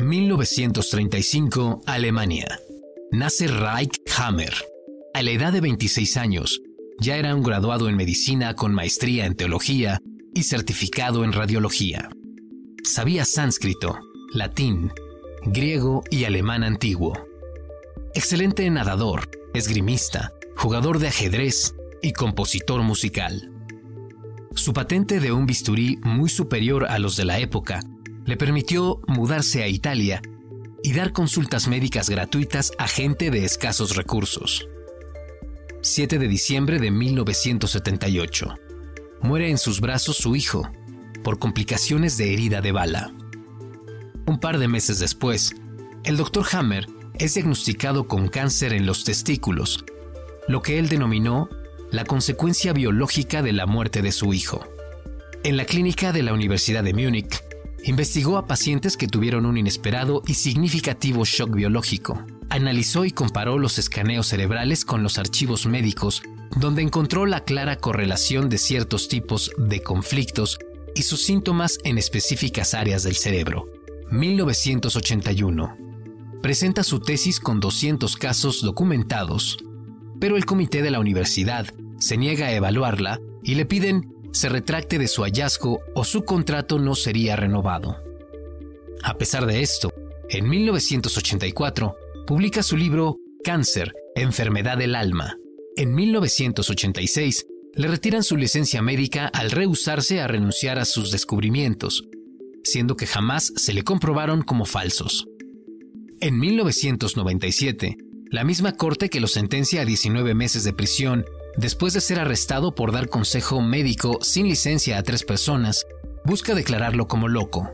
1935, Alemania. Nace Reich Hammer. A la edad de 26 años, ya era un graduado en medicina con maestría en teología y certificado en radiología. Sabía sánscrito, latín, griego y alemán antiguo. Excelente nadador, esgrimista, jugador de ajedrez y compositor musical. Su patente de un bisturí muy superior a los de la época le permitió mudarse a Italia y dar consultas médicas gratuitas a gente de escasos recursos. 7 de diciembre de 1978. Muere en sus brazos su hijo, por complicaciones de herida de bala. Un par de meses después, el doctor Hammer es diagnosticado con cáncer en los testículos, lo que él denominó la consecuencia biológica de la muerte de su hijo. En la clínica de la Universidad de Múnich, Investigó a pacientes que tuvieron un inesperado y significativo shock biológico. Analizó y comparó los escaneos cerebrales con los archivos médicos, donde encontró la clara correlación de ciertos tipos de conflictos y sus síntomas en específicas áreas del cerebro. 1981. Presenta su tesis con 200 casos documentados, pero el comité de la universidad se niega a evaluarla y le piden se retracte de su hallazgo o su contrato no sería renovado. A pesar de esto, en 1984 publica su libro Cáncer, Enfermedad del Alma. En 1986 le retiran su licencia médica al rehusarse a renunciar a sus descubrimientos, siendo que jamás se le comprobaron como falsos. En 1997, la misma corte que lo sentencia a 19 meses de prisión después de ser arrestado por dar consejo médico sin licencia a tres personas, busca declararlo como loco.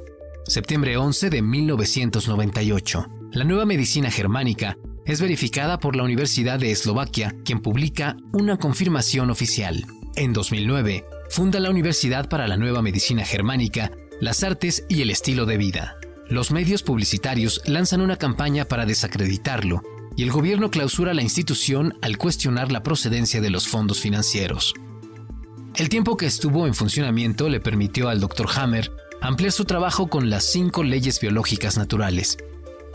Septiembre 11 de 1998. La nueva medicina germánica es verificada por la Universidad de Eslovaquia, quien publica una confirmación oficial. En 2009, funda la Universidad para la Nueva Medicina Germánica, las Artes y el Estilo de Vida. Los medios publicitarios lanzan una campaña para desacreditarlo y el gobierno clausura la institución al cuestionar la procedencia de los fondos financieros. El tiempo que estuvo en funcionamiento le permitió al Dr. Hammer ampliar su trabajo con las cinco leyes biológicas naturales,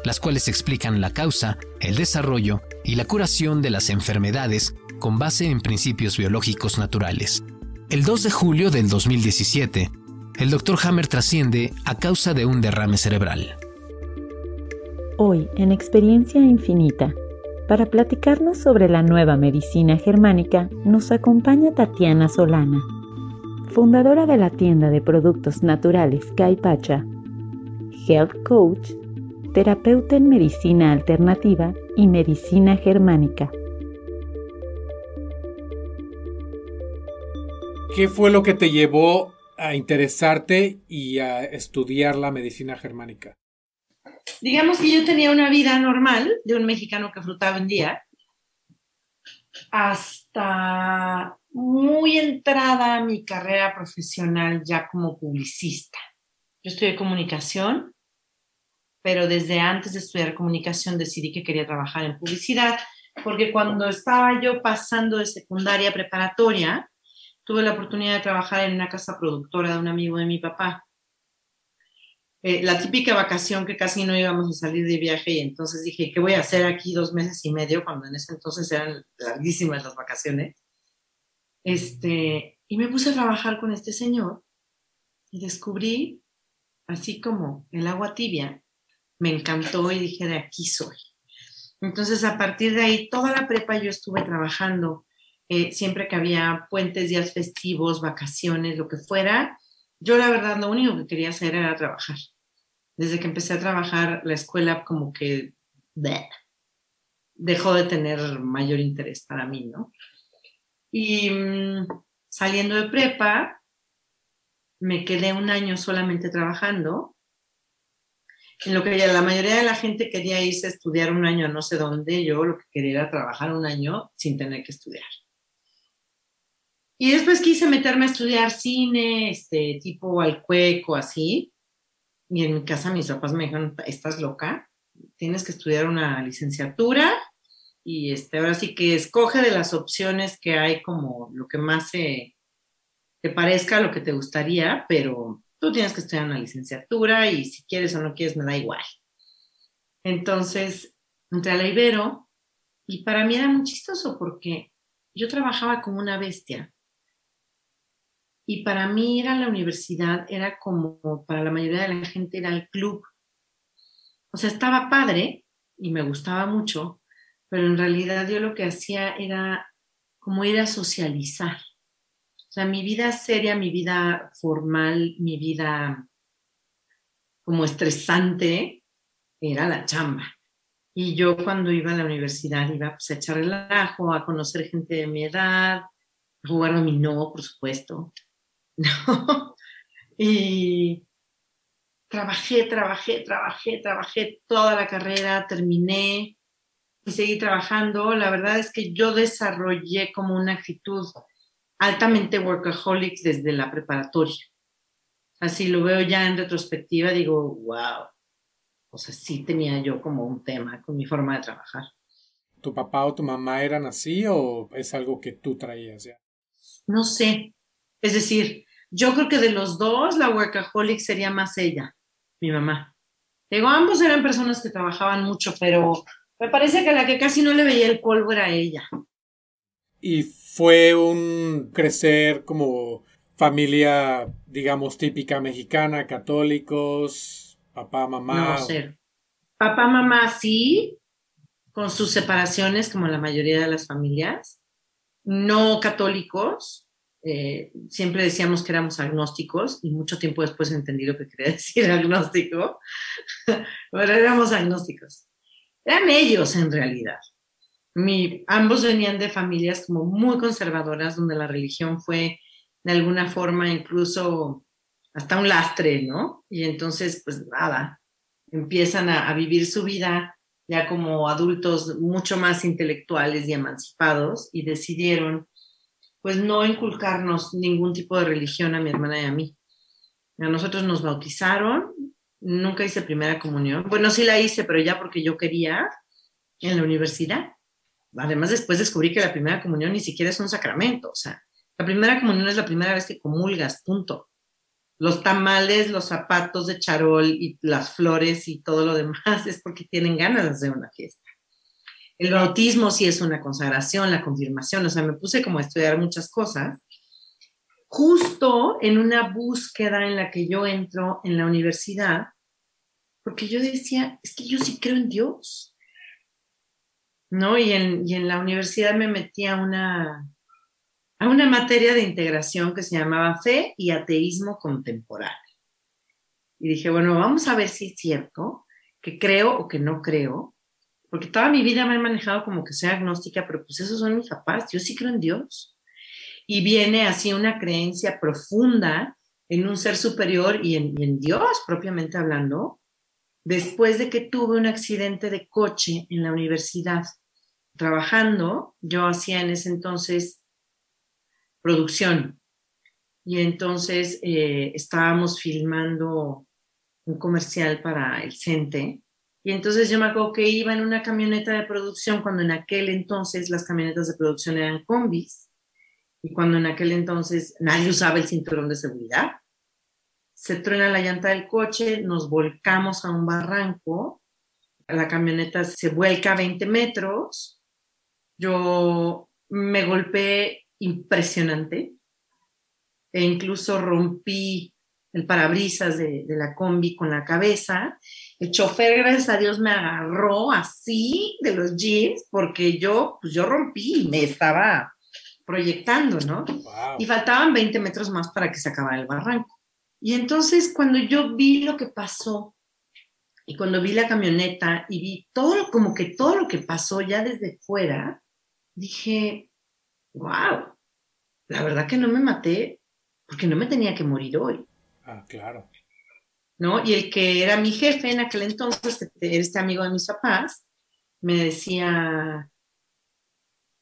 las cuales explican la causa, el desarrollo y la curación de las enfermedades con base en principios biológicos naturales. El 2 de julio del 2017, el Dr. Hammer trasciende a causa de un derrame cerebral. Hoy, en Experiencia Infinita, para platicarnos sobre la nueva medicina germánica, nos acompaña Tatiana Solana, fundadora de la tienda de productos naturales Caipacha, health coach, terapeuta en medicina alternativa y medicina germánica. ¿Qué fue lo que te llevó a interesarte y a estudiar la medicina germánica? Digamos que yo tenía una vida normal de un mexicano que frutaba en día, hasta muy entrada a mi carrera profesional ya como publicista. Yo estudié comunicación, pero desde antes de estudiar comunicación decidí que quería trabajar en publicidad, porque cuando estaba yo pasando de secundaria preparatoria, tuve la oportunidad de trabajar en una casa productora de un amigo de mi papá eh, la típica vacación que casi no íbamos a salir de viaje y entonces dije, ¿qué voy a hacer aquí dos meses y medio cuando en ese entonces eran larguísimas las vacaciones? Este, y me puse a trabajar con este señor y descubrí, así como el agua tibia, me encantó y dije, de aquí soy. Entonces, a partir de ahí, toda la prepa yo estuve trabajando, eh, siempre que había puentes, días festivos, vacaciones, lo que fuera, yo la verdad lo único que quería hacer era trabajar. Desde que empecé a trabajar, la escuela como que dejó de tener mayor interés para mí, ¿no? Y mm, saliendo de prepa, me quedé un año solamente trabajando, en lo que la mayoría de la gente quería irse a estudiar un año no sé dónde, yo lo que quería era trabajar un año sin tener que estudiar. Y después quise meterme a estudiar cine, este, tipo al cueco, así. Y en mi casa mis papás me dijeron, estás loca, tienes que estudiar una licenciatura y este, ahora sí que escoge de las opciones que hay como lo que más te parezca, lo que te gustaría, pero tú tienes que estudiar una licenciatura y si quieres o no quieres me da igual. Entonces, entré a la Ibero y para mí era muy chistoso porque yo trabajaba como una bestia. Y para mí ir a la universidad era como, para la mayoría de la gente era el club. O sea, estaba padre y me gustaba mucho, pero en realidad yo lo que hacía era como ir a socializar. O sea, mi vida seria, mi vida formal, mi vida como estresante era la chamba. Y yo cuando iba a la universidad iba pues, a echar relajo, a conocer gente de mi edad, a jugar a mi no, por supuesto. ¿No? Y trabajé, trabajé, trabajé, trabajé toda la carrera, terminé y seguí trabajando. La verdad es que yo desarrollé como una actitud altamente workaholic desde la preparatoria. Así lo veo ya en retrospectiva, digo, wow. O sea, sí tenía yo como un tema con mi forma de trabajar. ¿Tu papá o tu mamá eran así o es algo que tú traías ya? No sé. Es decir, yo creo que de los dos, la workaholic sería más ella, mi mamá. Digo, ambos eran personas que trabajaban mucho, pero me parece que la que casi no le veía el polvo era ella. Y fue un crecer como familia, digamos, típica mexicana, católicos, papá, mamá. No, sé. Papá, mamá sí, con sus separaciones, como la mayoría de las familias. No católicos. Eh, siempre decíamos que éramos agnósticos y mucho tiempo después entendí lo que quería decir agnóstico, pero éramos agnósticos. Eran ellos en realidad. Mi, ambos venían de familias como muy conservadoras, donde la religión fue de alguna forma incluso hasta un lastre, ¿no? Y entonces, pues nada, empiezan a, a vivir su vida ya como adultos mucho más intelectuales y emancipados y decidieron pues no inculcarnos ningún tipo de religión a mi hermana y a mí. A nosotros nos bautizaron, nunca hice primera comunión. Bueno, sí la hice, pero ya porque yo quería en la universidad. Además, después descubrí que la primera comunión ni siquiera es un sacramento. O sea, la primera comunión es la primera vez que comulgas, punto. Los tamales, los zapatos de charol y las flores y todo lo demás es porque tienen ganas de hacer una fiesta. El bautismo sí es una consagración, la confirmación, o sea, me puse como a estudiar muchas cosas justo en una búsqueda en la que yo entro en la universidad, porque yo decía, es que yo sí creo en Dios, ¿no? Y en, y en la universidad me metí a una, a una materia de integración que se llamaba Fe y Ateísmo Contemporáneo. Y dije, bueno, vamos a ver si es cierto que creo o que no creo, porque toda mi vida me he manejado como que soy agnóstica, pero pues esos son mis papás, yo sí creo en Dios y viene así una creencia profunda en un ser superior y en, Dios propiamente hablando, después de que tuve un accidente de coche en la universidad. Trabajando, yo hacía en ese entonces producción y entonces eh, estábamos filmando un comercial para el CENTE y entonces yo me acuerdo que iba en una camioneta de producción cuando en aquel entonces las camionetas de producción eran combis. Y cuando en aquel entonces nadie usaba el cinturón de seguridad. Se truena la llanta del coche, nos volcamos a un barranco, la camioneta se vuelca a 20 metros, yo me golpeé impresionante. E incluso rompí el parabrisas de, de, la combi con la cabeza. El chofer, gracias a Dios, me agarró así de los jeans porque yo, pues yo rompí y me estaba proyectando, ¿no? Y faltaban 20 metros más para que se acabara el barranco. Y entonces cuando yo vi lo que pasó y cuando vi la camioneta y vi todo, como que todo lo que pasó ya desde fuera, dije, wow, la verdad que no me maté porque no me tenía que morir hoy. Ah, claro. ¿No? Y el que era mi jefe en aquel entonces, este amigo de mis papás, me decía,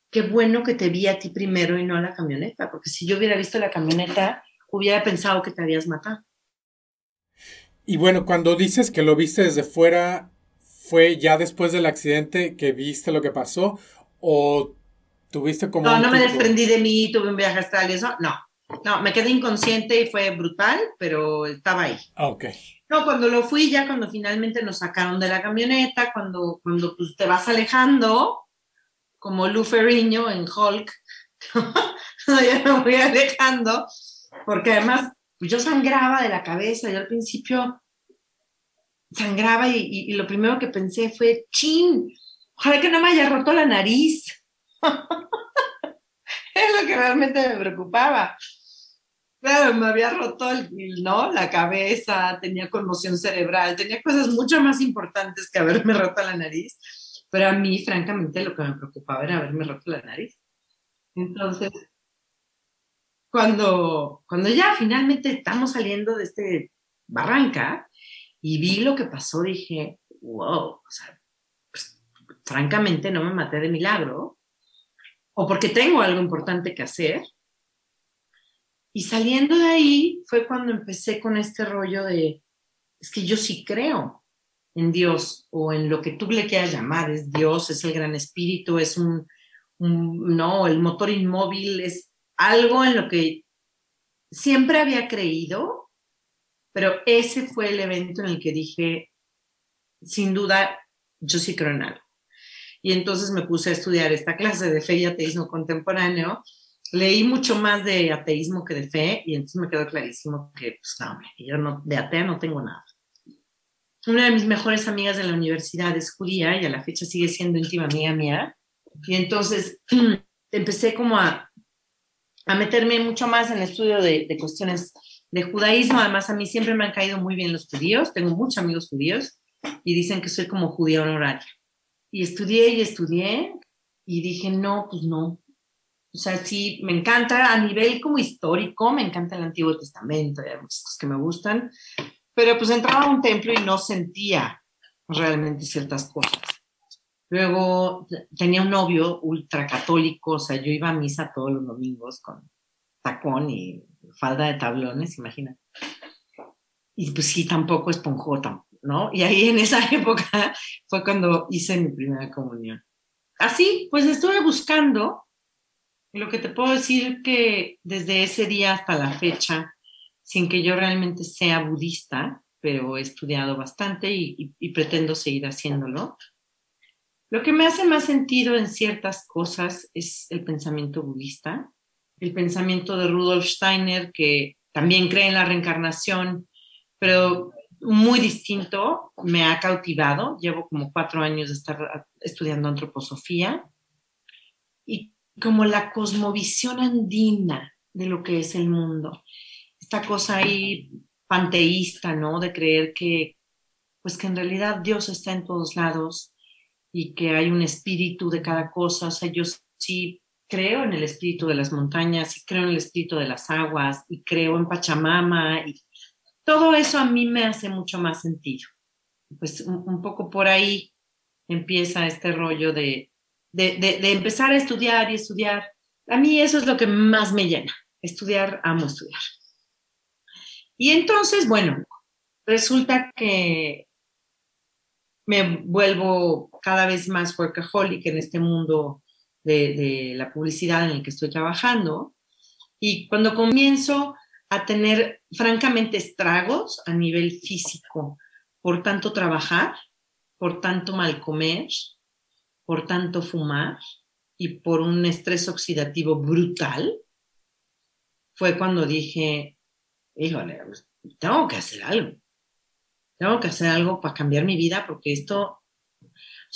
qué bueno que te vi a ti primero y no a la camioneta, porque si yo hubiera visto la camioneta, hubiera pensado que te habías matado. Y bueno, cuando dices que lo viste desde fuera, ¿fue ya después del accidente que viste lo que pasó? ¿O tuviste como... No, no me desprendí de mí, tuve un viaje astral y eso, no. No, me quedé inconsciente y fue brutal, pero estaba ahí. Ah, ok. No, cuando lo fui ya, cuando finalmente nos sacaron de la camioneta, cuando, cuando pues, te vas alejando, como Lou Ferrigno en Hulk, ya me voy alejando, porque además pues, yo sangraba de la cabeza, yo al principio sangraba y, y, lo primero que pensé fue, chin, ojalá que no me haya roto la nariz. es lo que realmente me preocupaba. Claro, me había roto el, ¿no? la cabeza, tenía conmoción cerebral, tenía cosas mucho más importantes que haberme roto la nariz, pero a mí, francamente, lo que me preocupaba era haberme roto la nariz. Entonces, cuando, cuando ya finalmente estamos saliendo de este barranca y vi lo que pasó, dije, wow, pues, francamente no me maté de milagro, o porque tengo algo importante que hacer. Y saliendo de ahí fue cuando empecé con este rollo de, es que yo sí creo en Dios o en lo que tú le quieras llamar, es Dios, es el gran espíritu, es un, no, el motor inmóvil, es algo en lo que siempre había creído, pero ese fue el evento en el que dije, sin duda, yo sí creo en algo. Y entonces me puse a estudiar esta clase de fe y ateísmo contemporáneo. Leí mucho más de ateísmo que de fe y entonces me quedó clarísimo que, pues no, yo no, de atea no tengo nada. Una de mis mejores amigas de la universidad es judía y a la fecha sigue siendo íntima amiga mía. Y entonces empecé como a a meterme mucho más en el estudio de, de, cuestiones de judaísmo. Además, a mí siempre me han caído muy bien los judíos. Tengo muchos amigos judíos y dicen que soy como judía honoraria. Y estudié y estudié y dije, no, pues no. O sea, sí, me encanta a nivel como histórico, me encanta el Antiguo Testamento, hay muchas que me gustan, pero pues entraba a un templo y no sentía realmente ciertas cosas. Luego tenía un novio ultracatólico, o sea, yo iba a misa todos los domingos con tacón y falda de tablones, imagínate. Y pues sí, tampoco esponjota, ¿no? Y ahí en esa época fue cuando hice mi primera comunión. Así, pues estuve buscando, lo que te puedo decir que desde ese día hasta la fecha, sin que yo realmente sea budista, pero he estudiado bastante y, y pretendo seguir haciéndolo, lo que me hace más sentido en ciertas cosas es el pensamiento budista, el pensamiento de Rudolf Steiner, que también cree en la reencarnación, pero muy distinto, me ha cautivado. Llevo como cuatro años de estar estudiando antroposofía y como la cosmovisión andina de lo que es el mundo. Esta cosa ahí panteísta, ¿no? De creer que, pues que en realidad Dios está en todos lados, y que hay un espíritu de cada cosa. O sea, yo sí creo en el espíritu de las montañas y creo en el espíritu de las aguas y creo en Pachamama y todo eso a mí me hace mucho más sentido. Pues un, poco por ahí empieza este rollo de, de, empezar a estudiar y estudiar. A mí eso es lo que más me llena. Estudiar, amo estudiar. Y entonces, bueno, resulta que me vuelvo cada vez más workaholic en este mundo de, la publicidad en el que estoy trabajando. Y cuando comienzo a tener, francamente, estragos a nivel físico por tanto trabajar, por tanto mal comer, por tanto fumar y por un estrés oxidativo brutal, fue cuando dije, híjole, tengo que hacer algo tengo que hacer algo para cambiar mi vida porque esto...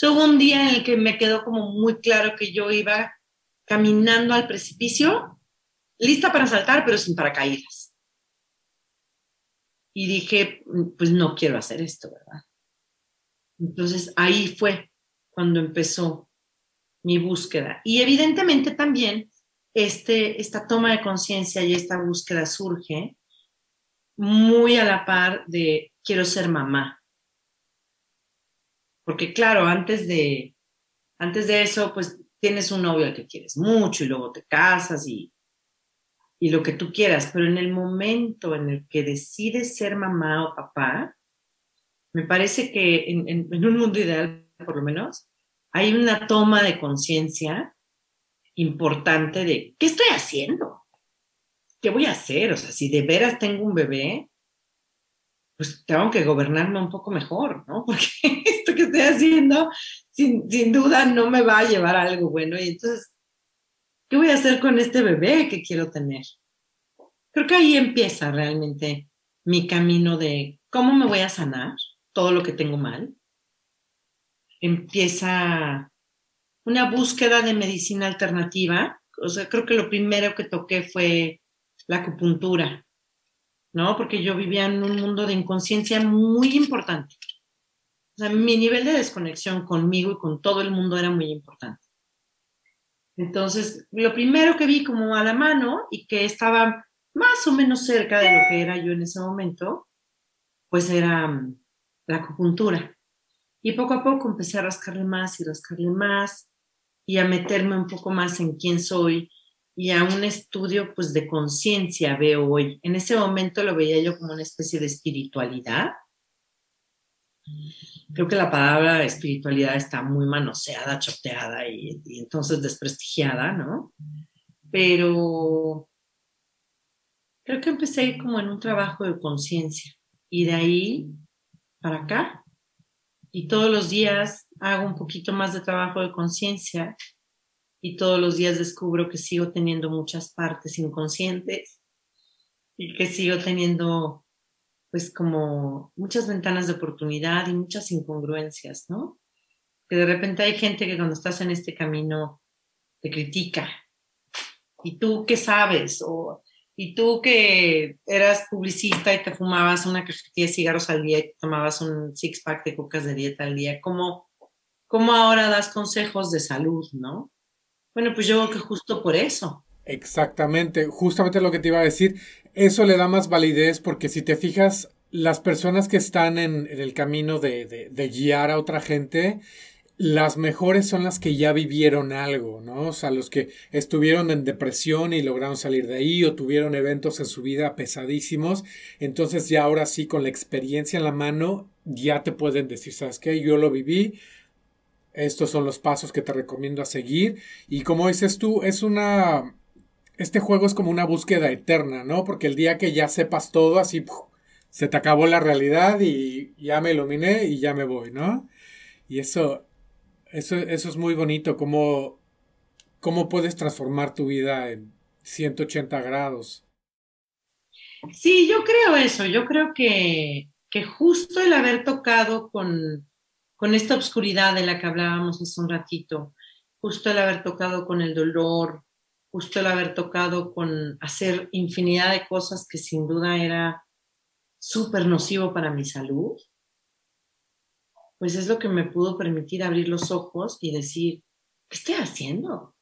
hubo un día en el que me quedó como muy claro que yo iba caminando al precipicio, lista para saltar, pero sin paracaídas. Y dije, pues no quiero hacer esto, ¿verdad? Entonces ahí fue cuando empezó mi búsqueda. Y evidentemente también este, esta toma de conciencia y esta búsqueda surge muy a la par de quiero ser mamá. Porque claro, antes de, antes de eso, pues tienes un novio al que quieres mucho y luego te casas y, y lo que tú quieras, pero en el momento en el que decides ser mamá o papá, me parece que en, en un mundo ideal, por lo menos, hay una toma de conciencia importante de qué estoy haciendo, ¿qué voy a hacer? O sea, si de veras tengo un bebé, pues tengo que gobernarme un poco mejor, ¿no? Porque esto que estoy haciendo, sin, sin duda, no me va a llevar a algo bueno. Y entonces, ¿qué voy a hacer con este bebé que quiero tener? Creo que ahí empieza realmente mi camino de cómo me voy a sanar todo lo que tengo mal. Empieza una búsqueda de medicina alternativa. O sea, creo que lo primero que toqué fue la acupuntura, ¿no? Porque yo vivía en un mundo de inconsciencia muy importante. O sea, mi nivel de desconexión conmigo y con todo el mundo era muy importante. Entonces, lo primero que vi como a la mano y que estaba más o menos cerca de lo que era yo en ese momento, pues era mm, la acupuntura. Y poco a poco empecé a rascarle más y rascarle más y a meterme un poco más en quién soy y a un estudio pues de conciencia veo hoy. En ese momento lo veía yo como una especie de espiritualidad. Creo que la palabra espiritualidad está muy manoseada, choteada y, y entonces desprestigiada, ¿no? Pero creo que empecé como en un trabajo de conciencia y de ahí para acá. Y todos los días hago un poquito más de trabajo de conciencia y todos los días descubro que sigo teniendo muchas partes inconscientes y que sigo teniendo pues como muchas ventanas de oportunidad y muchas incongruencias, ¿no? Que de repente hay gente que cuando estás en este camino te critica. ¿Y tú qué sabes? Y tú que eras publicista y te fumabas una cajetilla de cigarros al día y tomabas un six pack de cocas de dieta al día, ¿cómo, cómo ahora das consejos de salud, no? Bueno, pues yo creo que justo por eso. Exactamente, justamente lo que te iba a decir, eso le da más validez porque si te fijas, las personas que están en, el camino de, guiar a otra gente, las mejores son las que ya vivieron algo, ¿no? O sea, los que estuvieron en depresión y lograron salir de ahí o tuvieron eventos en su vida pesadísimos, entonces ya ahora sí con la experiencia en la mano ya te pueden decir, ¿sabes qué? Yo lo viví, estos son los pasos que te recomiendo a seguir. Y como dices tú, es una... Este juego es como una búsqueda eterna, ¿no? Porque el día que ya sepas todo, así se te acabó la realidad y ya me iluminé y ya me voy, ¿no? Y eso, eso, eso es muy bonito, cómo, cómo puedes transformar tu vida en 180 grados. Sí, yo creo eso, yo creo que, que justo el haber tocado con, con esta oscuridad de la que hablábamos hace un ratito, justo el haber tocado con el dolor, justo el haber tocado con hacer infinidad de cosas que sin duda era súper nocivo para mi salud, pues es lo que me pudo permitir abrir los ojos y decir, ¿qué estoy haciendo?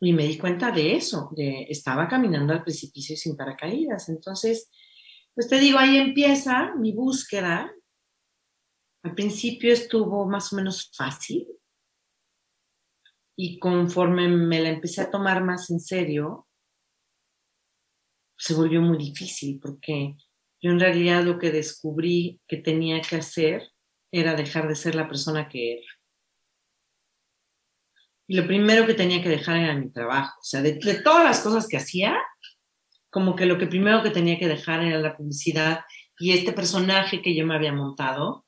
Y me di cuenta de eso, de estaba caminando al precipicio sin paracaídas. Entonces, pues te digo, ahí empieza mi búsqueda al principio estuvo más o menos fácil y conforme me la empecé a tomar más en serio, se volvió muy difícil porque yo en realidad lo que descubrí que tenía que hacer era dejar de ser la persona que era. Y lo primero que tenía que dejar era mi trabajo. O sea, de, de, todas las cosas que hacía, como que lo que primero que tenía que dejar era la publicidad y este personaje que yo me había montado,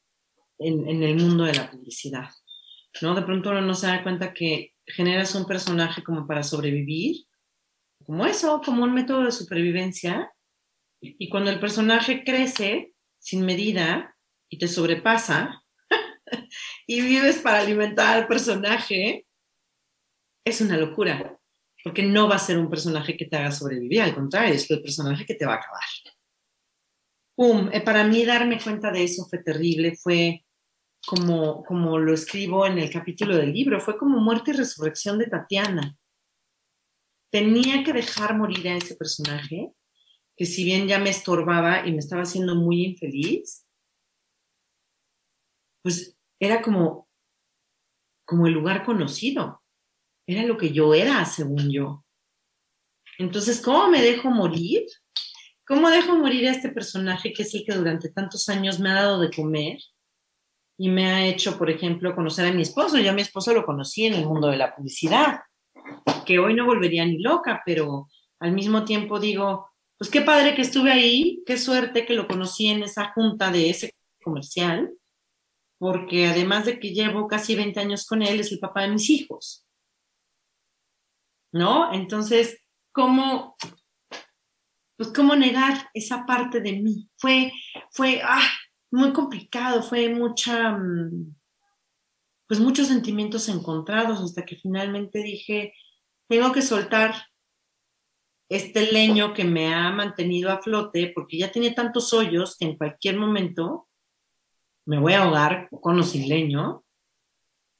en, el mundo de la publicidad. ¿no? De pronto uno no se da cuenta que generas un personaje como para sobrevivir, como eso, como un método de supervivencia, y cuando el personaje crece sin medida y te sobrepasa y vives para alimentar al personaje, es una locura, porque no va a ser un personaje que te haga sobrevivir, al contrario, es el personaje que te va a acabar. ¡Pum! Eh, para mí darme cuenta de eso fue terrible, fue como, como lo escribo en el capítulo del libro, fue como muerte y resurrección de Tatiana. Tenía que dejar morir a ese personaje, que si bien ya me estorbaba y me estaba haciendo muy infeliz, pues era como, como el lugar conocido, era lo que yo era, según yo. Entonces, ¿cómo me dejo morir? ¿Cómo dejo morir a este personaje que es el que durante tantos años me ha dado de comer? y me ha hecho, por ejemplo, conocer a mi esposo. Yo a mi esposo lo conocí en el mundo de la publicidad, que hoy no volvería ni loca, pero al mismo tiempo digo, pues qué padre que estuve ahí, qué suerte que lo conocí en esa junta de ese comercial, porque además de que llevo casi 20 años con él, es el papá de mis hijos. ¿No? Entonces, ¿cómo, pues cómo negar esa parte de mí? Fue, fue, ah, muy complicado, fue mucha, mm, pues muchos sentimientos encontrados hasta que finalmente dije, tengo que soltar este leño que me ha mantenido a flote porque ya tiene tantos hoyos que en cualquier momento me voy a ahogar con o sin leño.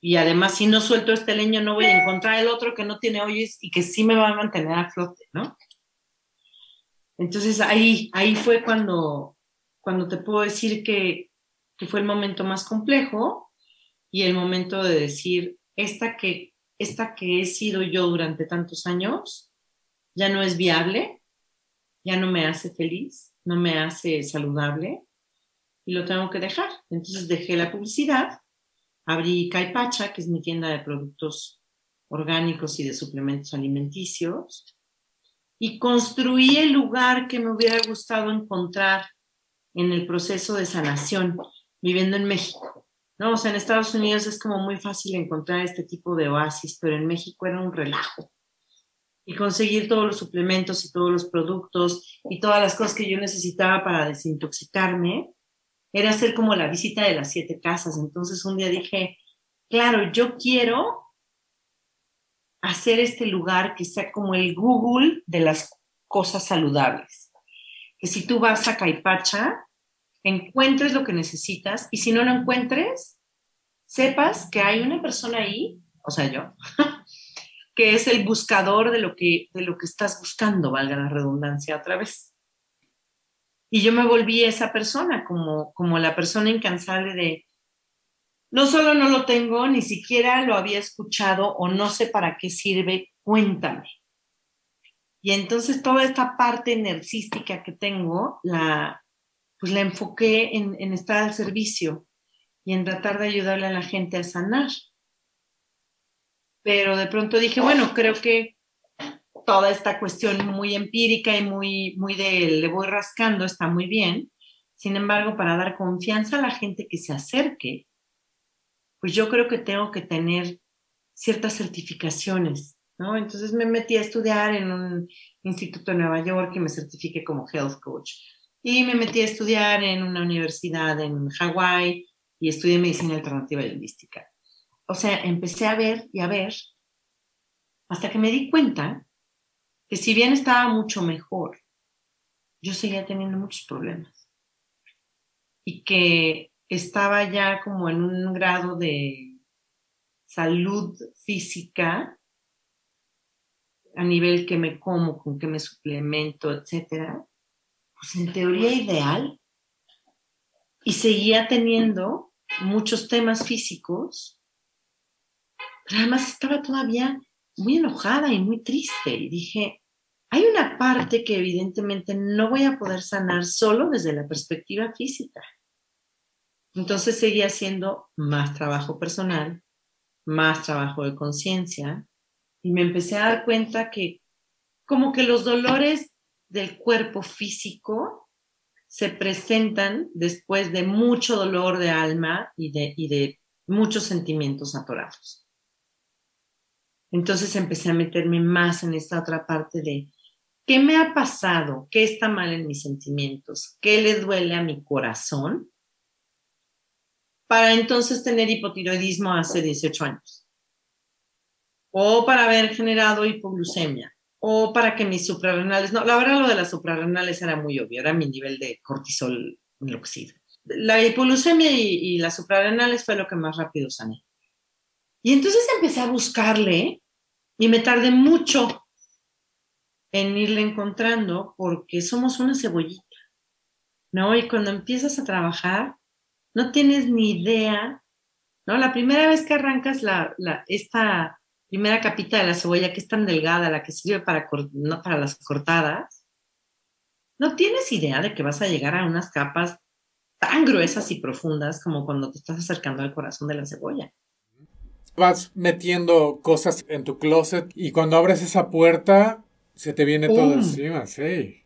Y además, si no suelto este leño, no voy a encontrar el otro que no tiene hoyos y que sí me va a mantener a flote, ¿no? Entonces ahí, ahí fue cuando, cuando te puedo decir que, que fue el momento más complejo y el momento de decir, esta que, esta que he sido yo durante tantos años, ya no es viable, ya no me hace feliz, no me hace saludable y lo tengo que dejar. Entonces dejé la publicidad, abrí Caipacha, que es mi tienda de productos orgánicos y de suplementos alimenticios, y construí el lugar que me hubiera gustado encontrar en el proceso de sanación viviendo en México. ¿no? O sea, en Estados Unidos es como muy fácil encontrar este tipo de oasis, pero en México era un relajo. Y conseguir todos los suplementos y todos los productos y todas las cosas que yo necesitaba para desintoxicarme, era hacer como la visita de las siete casas. Entonces un día dije, claro, yo quiero hacer este lugar que sea como el Google de las cosas saludables. Que si tú vas a Caipacha, encuentres lo que necesitas y si no lo encuentres, sepas que hay una persona ahí, o sea, yo, que es el buscador de lo que, de lo que estás buscando, valga la redundancia otra vez. Y yo me volví esa persona, como, como la persona incansable de, no solo no lo tengo, ni siquiera lo había escuchado o no sé para qué sirve, cuéntame. Y entonces toda esta parte energística que tengo, la, pues la enfoqué en, en estar al servicio y en tratar de ayudarle a la gente a sanar. Pero de pronto dije, bueno, creo que toda esta cuestión muy empírica y muy, muy de le voy rascando está muy bien. Sin embargo, para dar confianza a la gente que se acerque, pues yo creo que tengo que tener ciertas certificaciones, ¿no? Entonces me metí a estudiar en un instituto de Nueva York y me certifiqué como health coach. Y me metí a estudiar en una universidad en Hawái y estudié medicina alternativa y holística. O sea, empecé a ver y a ver hasta que me di cuenta que si bien estaba mucho mejor, yo seguía teniendo muchos problemas. Y que estaba ya como en un grado de salud física a nivel que me como, con que me suplemento, etcétera, pues en teoría ideal, y seguía teniendo muchos temas físicos, además estaba todavía muy enojada y muy triste. Y dije, hay una parte que evidentemente no voy a poder sanar solo desde la perspectiva física. Entonces seguía haciendo más trabajo personal, más trabajo de conciencia, y me empecé a dar cuenta que como que los dolores del cuerpo físico se presentan después de mucho dolor de alma y de, y de muchos sentimientos atorados. Entonces empecé a meterme más en esta otra parte de qué me ha pasado, qué está mal en mis sentimientos, qué le duele a mi corazón, para entonces tener hipotiroidismo hace 18 años, o para haber generado hipoglucemia, o para que mis suprarrenales, no, la verdad lo de las suprarrenales era muy obvio, era mi nivel de cortisol enloquecido. La hipoglucemia y, y las suprarrenales fue lo que más rápido sané. Y entonces empecé a buscarle y me tardé mucho en irle encontrando porque somos una cebollita, ¿no? Y cuando empiezas a trabajar, no tienes ni idea, ¿no? La primera vez que arrancas la, esta primera capita de la cebolla que es tan delgada, la que sirve para, no, para las cortadas, no tienes idea de que vas a llegar a unas capas tan gruesas y profundas como cuando te estás acercando al corazón de la cebolla. Vas metiendo cosas en tu closet y cuando abres esa puerta Se te viene todo encima, sí.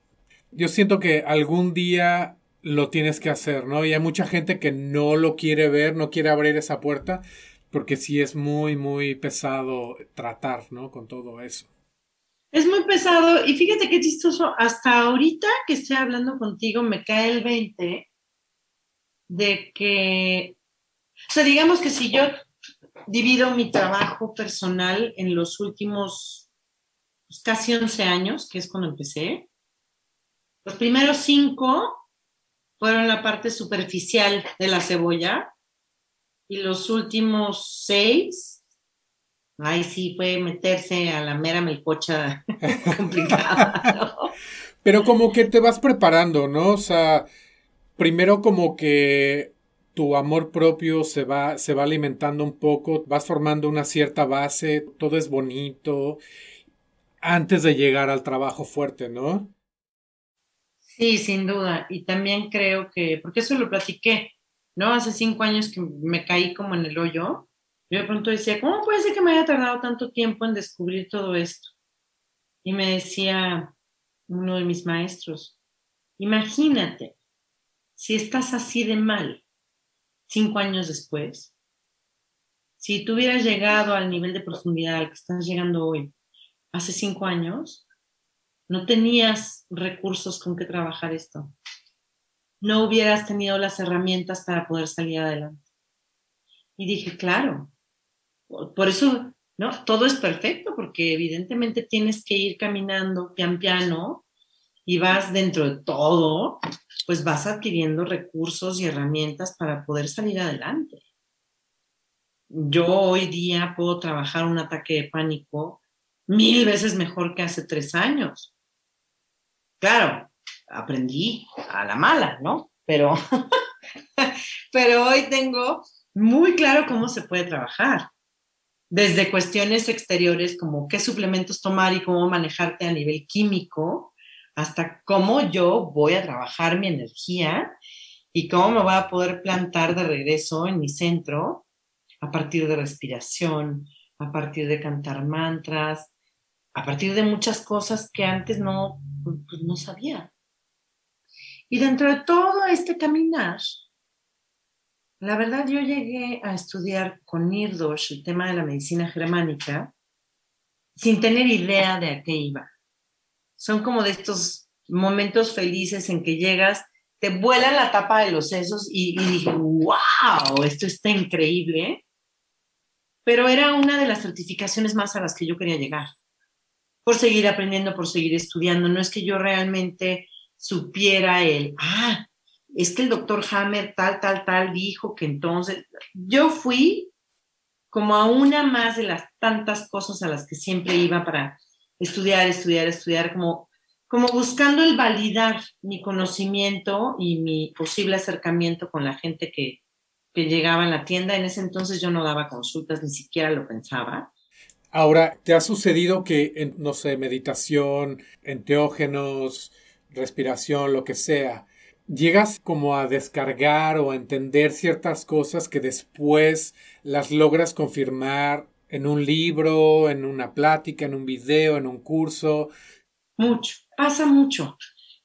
Yo siento que algún día lo tienes que hacer, ¿no? Y hay mucha gente que no lo quiere ver, no quiere abrir esa puerta, porque sí es muy, muy pesado tratar, ¿no? Con todo eso. Es muy pesado y fíjate qué chistoso, hasta ahorita que estoy hablando contigo me cae el 20 de que, o sea, digamos que si yo divido mi trabajo personal en los últimos pues, casi 11 años, que es cuando empecé, los primeros cinco fueron la parte superficial de la cebolla y los últimos seis Ay, sí, fue meterse a la mera melcocha complicada. Pero como que te vas preparando, ¿no? O sea, primero como que tu amor propio se va, se va alimentando un poco, vas formando una cierta base, todo es bonito, antes de llegar al trabajo fuerte, ¿no? Sí, sin duda. Y también creo que, porque eso lo platiqué, ¿no? Hace cinco años que me caí como en el hoyo yo de pronto decía, ¿cómo puede ser que me haya tardado tanto tiempo en descubrir todo esto? Y me decía uno de mis maestros, imagínate si estás así de mal cinco años después, si tú hubieras llegado al nivel de profundidad al que estás llegando hoy, hace cinco años, no tenías recursos con que trabajar esto. No hubieras tenido las herramientas para poder salir adelante. Y dije, claro, por eso, ¿no? Todo es perfecto porque evidentemente tienes que ir caminando pian piano y vas dentro de todo, pues vas adquiriendo recursos y herramientas para poder salir adelante. Yo hoy día puedo trabajar un ataque de pánico mil veces mejor que hace tres años. Claro, aprendí a la mala, ¿no? Pero, pero hoy tengo muy claro cómo se puede trabajar desde cuestiones exteriores como qué suplementos tomar y cómo manejarte a nivel químico, hasta cómo yo voy a trabajar mi energía y cómo me voy a poder plantar de regreso en mi centro a partir de respiración, a partir de cantar mantras, a partir de muchas cosas que antes no, pues, no sabía. Y dentro de todo este caminar, la verdad, yo llegué a estudiar con Nirdosh el tema de la medicina germánica sin tener idea de a qué iba. Son como de estos momentos felices en que llegas, te vuelan la tapa de los sesos y, y dije, wow, esto está increíble. Pero era una de las certificaciones más a las que yo quería llegar. Por seguir aprendiendo, por seguir estudiando. No es que yo realmente supiera el, ah, es que el doctor Hammer tal, tal, tal dijo que entonces yo fui como a una más de las tantas cosas a las que siempre iba para estudiar, estudiar, estudiar, como, como buscando el validar mi conocimiento y mi posible acercamiento con la gente que, que llegaba en la tienda. En ese entonces yo no daba consultas, ni siquiera lo pensaba. Ahora, ¿te ha sucedido que, en, no sé, meditación, enteógenos, respiración, lo que sea, llegas como a descargar o a entender ciertas cosas que después las logras confirmar en un libro, en una plática, en un video, en un curso. Mucho, pasa mucho.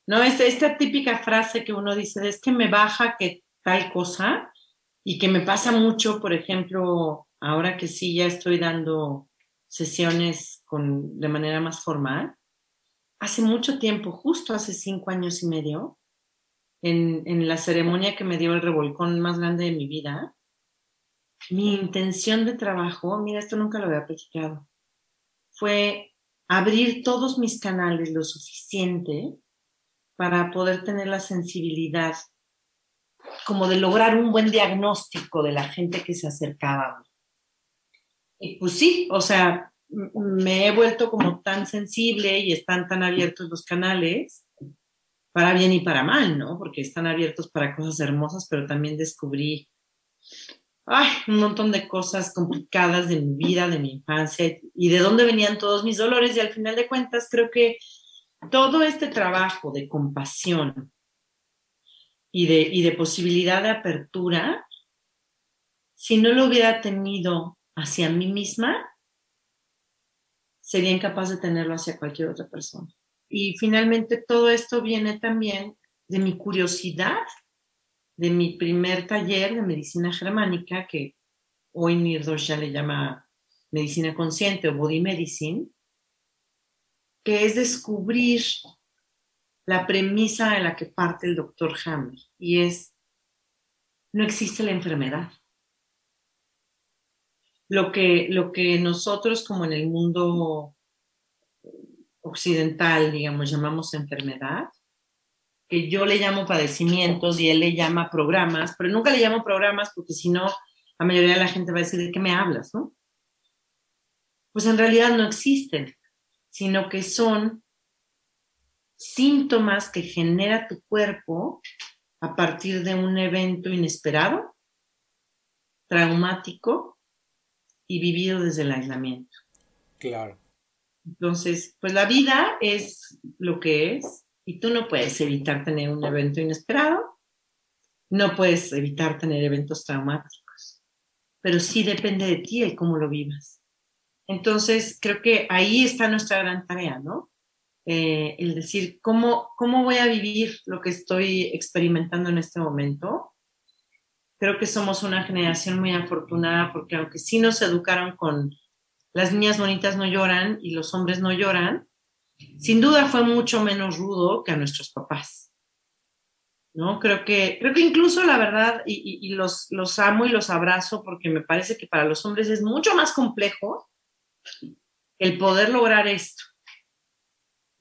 ¿No? Es esta típica frase que uno dice, es que me baja que tal cosa y que me pasa mucho, por ejemplo, ahora que sí ya estoy dando sesiones con, de manera más formal. Hace mucho tiempo, justo hace cinco años y medio, en, la ceremonia que me dio el revolcón más grande de mi vida, mi intención de trabajo, mira, esto nunca lo había platicado, fue abrir todos mis canales lo suficiente para poder tener la sensibilidad como de lograr un buen diagnóstico de la gente que se acercaba. Y pues sí, o sea, me he vuelto como tan sensible y están tan abiertos los canales para bien y para mal, ¿no? Porque están abiertos para cosas hermosas, pero también descubrí ay, un montón de cosas complicadas de mi vida, de mi infancia y de dónde venían todos mis dolores. Y al final de cuentas, creo que todo este trabajo de compasión y de, y de posibilidad de apertura, si no lo hubiera tenido hacia mí misma, sería incapaz de tenerlo hacia cualquier otra persona. Y finalmente todo esto viene también de mi curiosidad, de mi primer taller de medicina germánica, que hoy Nirdos ya le llama medicina consciente o body medicine, que es descubrir la premisa en la que parte el doctor Hammer, y es, no existe la enfermedad. Lo que, lo que nosotros como en el mundo occidental, digamos, llamamos enfermedad, que yo le llamo padecimientos y él le llama programas, pero nunca le llamo programas porque si no, la mayoría de la gente va a decir, ¿de qué me hablas? ¿no? Pues en realidad no existen, sino que son síntomas que genera tu cuerpo a partir de un evento inesperado, traumático y vivido desde el aislamiento. Claro. Entonces, pues la vida es lo que es y tú no puedes evitar tener un evento inesperado, no puedes evitar tener eventos traumáticos, pero sí depende de ti el cómo lo vivas. Entonces, creo que ahí está nuestra gran tarea, ¿no? Eh, el decir, ¿cómo, ¿cómo voy a vivir lo que estoy experimentando en este momento? Creo que somos una generación muy afortunada porque aunque sí nos educaron con las niñas bonitas no lloran y los hombres no lloran, sin duda fue mucho menos rudo que a nuestros papás. ¿No? Creo que, creo que incluso la verdad, y, los, los amo y los abrazo porque me parece que para los hombres es mucho más complejo el poder lograr esto,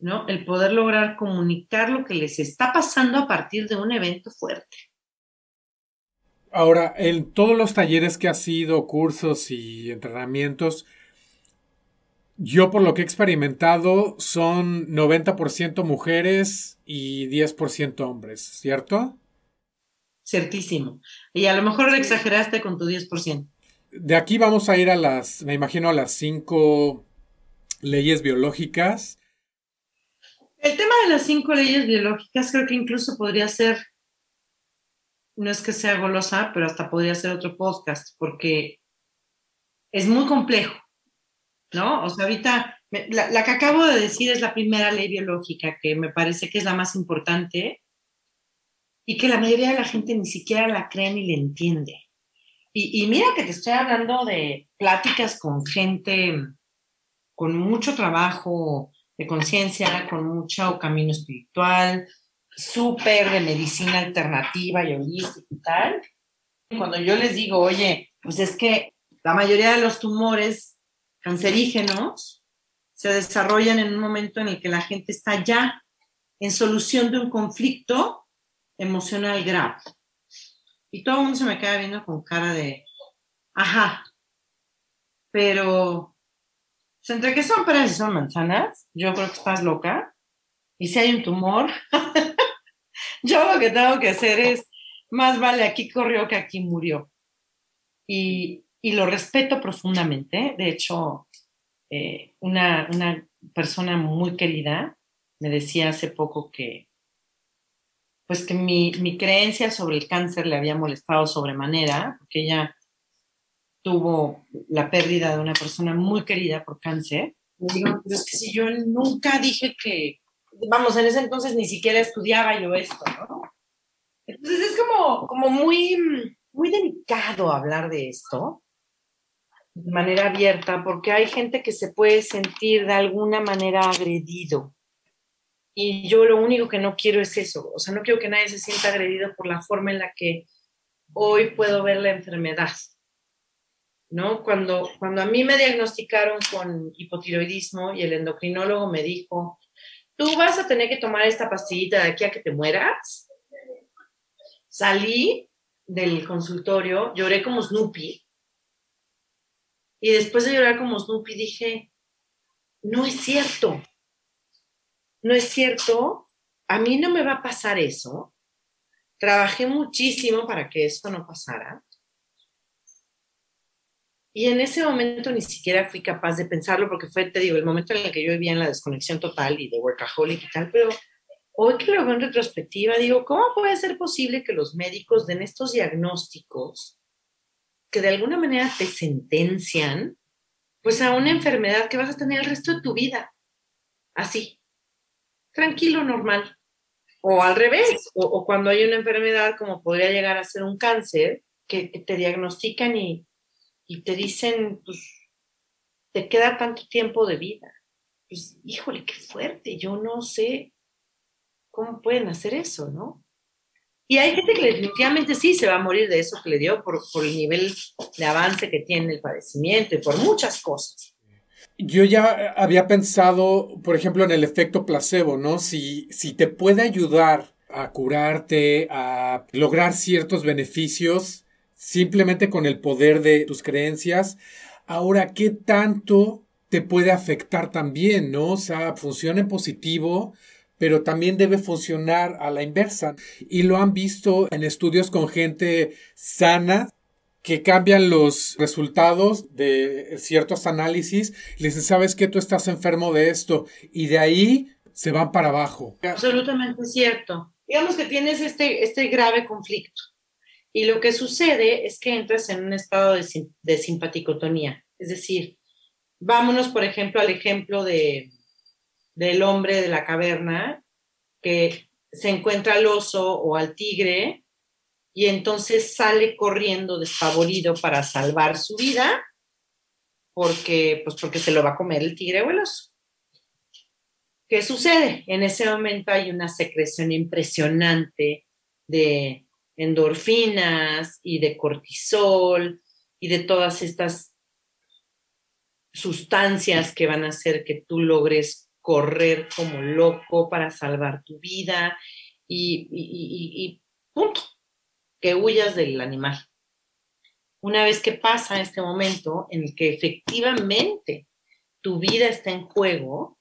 ¿no? El poder lograr comunicar lo que les está pasando a partir de un evento fuerte. Ahora, en todos los talleres que ha sido, cursos y entrenamientos, yo por lo que he experimentado son 90% mujeres y 10% hombres, ¿cierto? Ciertísimo. Y a lo mejor exageraste con tu 10%. De aquí vamos a ir a las, me imagino, a las cinco leyes biológicas. El tema de las cinco leyes biológicas creo que incluso podría ser, no es que sea golosa, pero hasta podría ser otro podcast, porque es muy complejo, ¿no? O sea, ahorita, la, que acabo de decir es la primera ley biológica, que me parece que es la más importante y que la mayoría de la gente ni siquiera la cree ni le entiende. Y, y, mira que te estoy hablando de pláticas con gente con mucho trabajo de conciencia, con mucho camino espiritual, súper de medicina alternativa y holística y tal. Cuando yo les digo, oye, pues es que la mayoría de los tumores cancerígenos se desarrollan en un momento en el que la gente está ya en solución de un conflicto emocional grave. Y todo el mundo se me queda viendo con cara de, ajá, pero pues, entre que son peras y son manzanas, yo creo que estás loca. Y si hay un tumor, yo lo que tengo que hacer es, más vale aquí corrió que aquí murió. Y, y lo respeto profundamente. De hecho, eh, una, una persona muy querida me decía hace poco que, pues que mi, mi, creencia sobre el cáncer le había molestado sobremanera, porque ella tuvo la pérdida de una persona muy querida por cáncer. Me digo, pero es que si yo nunca dije que, vamos, en ese entonces ni siquiera estudiaba yo esto, ¿no? Entonces es como, como muy, muy delicado hablar de esto de manera abierta, porque hay gente que se puede sentir de alguna manera agredido y yo lo único que no quiero es eso, o sea, no quiero que nadie se sienta agredido por la forma en la que hoy puedo ver la enfermedad. ¿No? Cuando, cuando a mí me diagnosticaron con hipotiroidismo y el endocrinólogo me dijo, tú vas a tener que tomar esta pastillita de aquí a que te mueras, salí del consultorio, lloré como Snoopy, y después de llorar como Snoopy dije, no es cierto, no es cierto, a mí no me va a pasar eso. Trabajé muchísimo para que esto no pasara. Y en ese momento ni siquiera fui capaz de pensarlo porque fue, te digo, el momento en el que yo vivía en la desconexión total y de workaholic y tal, pero hoy que lo veo en retrospectiva, digo, ¿cómo puede ser posible que los médicos den estos diagnósticos que de alguna manera te sentencian pues a una enfermedad que vas a tener el resto de tu vida. Así, tranquilo, normal. O al revés, o, cuando hay una enfermedad como podría llegar a ser un cáncer, que, te diagnostican y, y, te dicen, pues, te queda tanto tiempo de vida. Pues, híjole, qué fuerte, yo no sé cómo pueden hacer eso, ¿no? Y hay gente que definitivamente sí se va a morir de eso que le dio por, el nivel de avance que tiene el padecimiento y por muchas cosas. Yo ya había pensado, por ejemplo, en el efecto placebo, ¿no? Si, si te puede ayudar a curarte, a lograr ciertos beneficios, simplemente con el poder de tus creencias. Ahora, ¿qué tanto te puede afectar también, no? O sea, funciona en positivo, pero también debe funcionar a la inversa. Y lo han visto en estudios con gente sana que cambian los resultados de ciertos análisis. Les dicen, sabes que tú estás enfermo de esto. Y de ahí se van para abajo. Absolutamente cierto. Digamos que tienes este, este grave conflicto. Y lo que sucede es que entras en un estado de, de simpaticotonía. Es decir, vámonos, por ejemplo, al ejemplo de, del hombre de la caverna que se encuentra al oso o al tigre y entonces sale corriendo despavorido para salvar su vida porque, pues porque se lo va a comer el tigre o el oso. ¿Qué sucede? En ese momento hay una secreción impresionante de endorfinas y de cortisol y de todas estas sustancias que van a hacer que tú logres correr como loco para salvar tu vida y, punto, que huyas del animal. Una vez que pasa este momento en el que efectivamente tu vida está en juego,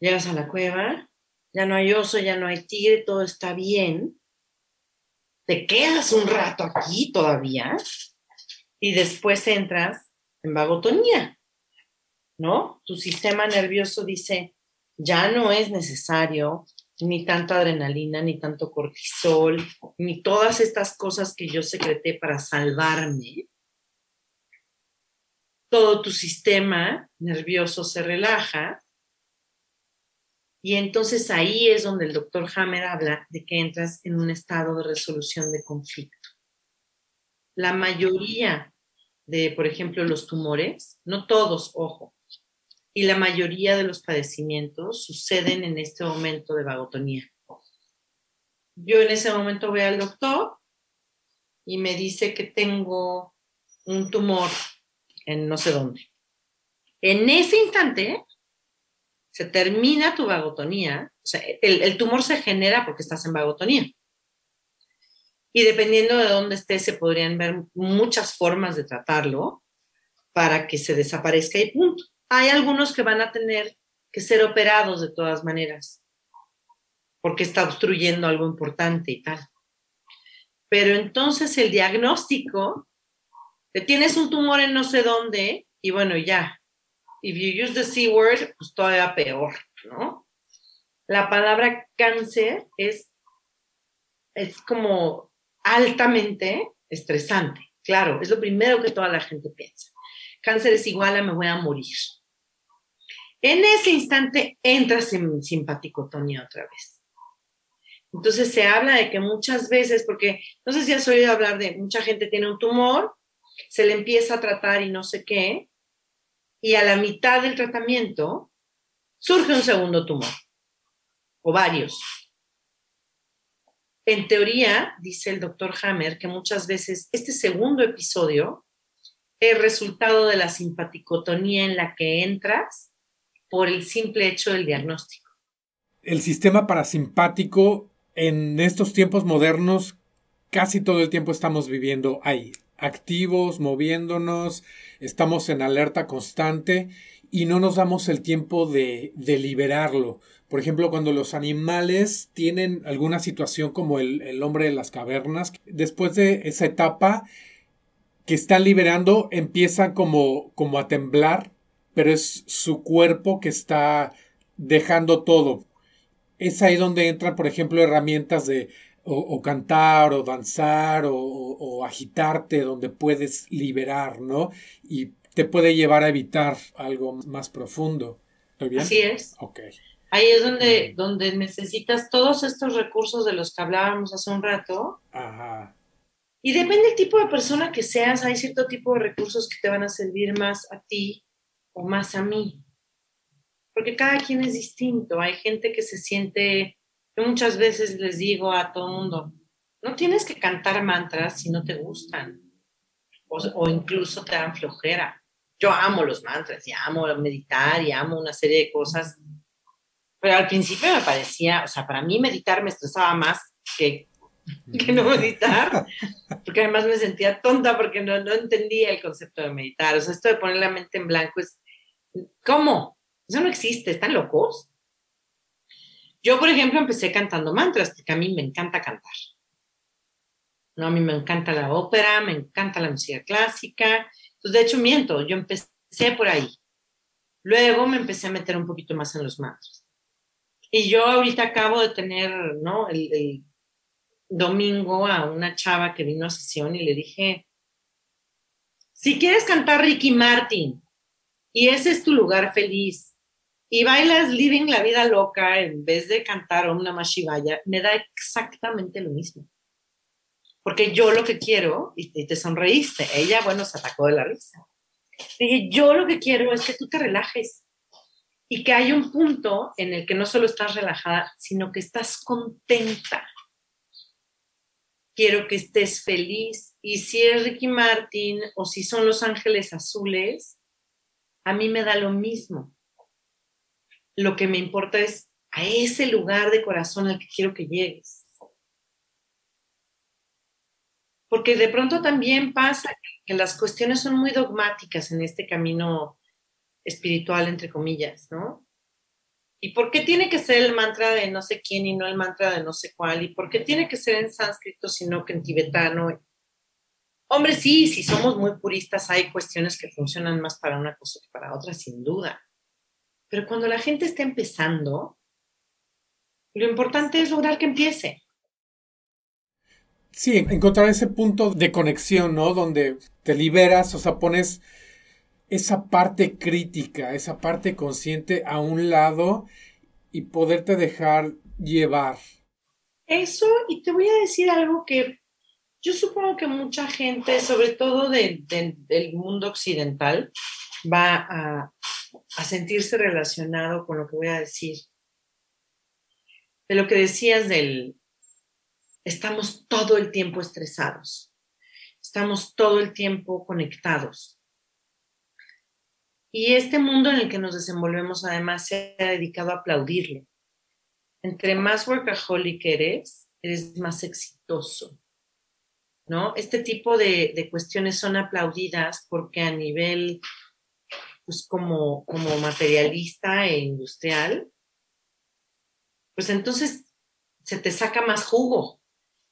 llegas a la cueva, ya no hay oso, ya no hay tigre, todo está bien, te quedas un rato aquí todavía y después entras en vagotonía. ¿No? Tu sistema nervioso dice, ya no es necesario ni tanta adrenalina, ni tanto cortisol, ni todas estas cosas que yo secreté para salvarme. Todo tu sistema nervioso se relaja y entonces ahí es donde el doctor Hammer habla de que entras en un estado de resolución de conflicto. La mayoría de, por ejemplo, los tumores, no todos, ojo, y la mayoría de los padecimientos suceden en este momento de vagotonía. Yo en ese momento voy al doctor y me dice que tengo un tumor en no sé dónde. En ese instante se termina tu vagotonía, o sea, el, el tumor se genera porque estás en vagotonía. Y dependiendo de dónde estés, se podrían ver muchas formas de tratarlo para que se desaparezca y punto. Hay algunos que van a tener que ser operados de todas maneras, porque está obstruyendo algo importante y tal. Pero entonces el diagnóstico, tienes un tumor en no sé dónde, y bueno, ya, if you use the C word, pues todavía peor, ¿no? La palabra cáncer es, es como altamente estresante. Claro, es lo primero que toda la gente piensa. Cáncer es igual a me voy a morir. En ese instante entras en simpaticotonía otra vez. Entonces se habla de que muchas veces, porque no sé si has oído hablar de mucha gente tiene un tumor, se le empieza a tratar y no sé qué, y a la mitad del tratamiento surge un segundo tumor, o varios. En teoría, dice el doctor Hammer, que muchas veces este segundo episodio es resultado de la simpaticotonía en la que entras por el simple hecho del diagnóstico. El sistema parasimpático en estos tiempos modernos casi todo el tiempo estamos viviendo ahí, activos, moviéndonos, estamos en alerta constante y no nos damos el tiempo de, de liberarlo. Por ejemplo, cuando los animales tienen alguna situación como el, el hombre de las cavernas, después de esa etapa que están liberando, empiezan como, como a temblar pero es su cuerpo que está dejando todo. Es ahí donde entran, por ejemplo, herramientas de o, cantar o danzar o, agitarte, donde puedes liberar, ¿no? Y te puede llevar a evitar algo más profundo. ¿Estoy bien? Así es. Ok. Ahí es donde, donde necesitas todos estos recursos de los que hablábamos hace un rato. Ajá. Y depende del tipo de persona que seas, hay cierto tipo de recursos que te van a servir más a ti o más a mí. Porque cada quien es distinto. Hay gente que se siente, yo muchas veces les digo a todo el mundo, no tienes que cantar mantras si no te gustan o, o incluso te dan flojera. Yo amo los mantras y amo meditar y amo una serie de cosas pero al principio me parecía, o sea, para mí meditar me estresaba más que, que no meditar, porque además me sentía tonta porque no, no entendía el concepto de meditar. O sea, esto de poner la mente en blanco es, ¿cómo? Eso no existe, ¿están locos? Yo, por ejemplo, empecé cantando mantras, porque a mí me encanta cantar. No, a mí me encanta la ópera, me encanta la música clásica. Entonces, de hecho, miento, yo empecé por ahí. Luego me empecé a meter un poquito más en los mantras. Y yo ahorita acabo de tener, ¿no? El, domingo a una chava que vino a sesión y le dije, si quieres cantar Ricky Martin y ese es tu lugar feliz y bailas Living la Vida Loca en vez de cantar Om Mashivaya, me da exactamente lo mismo. Porque yo lo que quiero, y te sonreíste, ella, bueno, se atacó de la risa. Dije, yo lo que quiero es que tú te relajes y que hay un punto en el que no solo estás relajada, sino que estás contenta. Quiero que estés feliz. Y si es Ricky Martin o si son Los Ángeles Azules, a mí me da lo mismo. Lo que me importa es a ese lugar de corazón al que quiero que llegues. Porque de pronto también pasa que las cuestiones son muy dogmáticas en este camino espiritual, entre comillas, ¿no? ¿Y por qué tiene que ser el mantra de no sé quién y no el mantra de no sé cuál? ¿Y por qué tiene que ser en sánscrito sino que en tibetano? Hombre, sí, si somos muy puristas, hay cuestiones que funcionan más para una cosa que para otra, sin duda. Pero cuando la gente está empezando, lo importante es lograr que empiece. Sí, encontrar ese punto de conexión, ¿no? Donde te liberas, o sea, pones esa parte crítica, esa parte consciente a un lado y poderte dejar llevar. Eso, y te voy a decir algo que yo supongo que mucha gente, sobre todo del mundo occidental, va a, a sentirse relacionado con lo que voy a decir. De lo que decías del, estamos todo el tiempo estresados, estamos todo el tiempo conectados. Y este mundo en el que nos desenvolvemos además se ha dedicado a aplaudirlo. Entre más workaholic eres, eres más exitoso. ¿No? Este tipo de, cuestiones son aplaudidas porque a nivel, pues como, como materialista e industrial, pues entonces se te saca más jugo.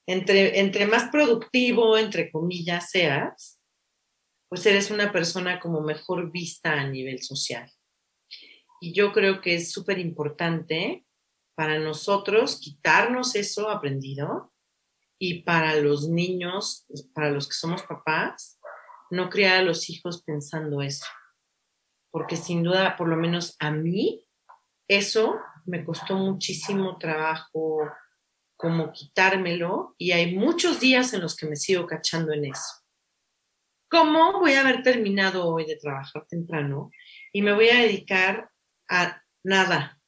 Entre, entre más productivo, entre comillas, seas, pues eres una persona como mejor vista a nivel social. Y yo creo que es súper importante para nosotros quitarnos eso aprendido y para los niños, para los que somos papás, no criar a los hijos pensando eso. Porque sin duda, por lo menos a mí, eso me costó muchísimo trabajo como quitármelo y hay muchos días en los que me sigo cachando en eso. ¿Cómo voy a haber terminado hoy de trabajar temprano y me voy a dedicar a nada?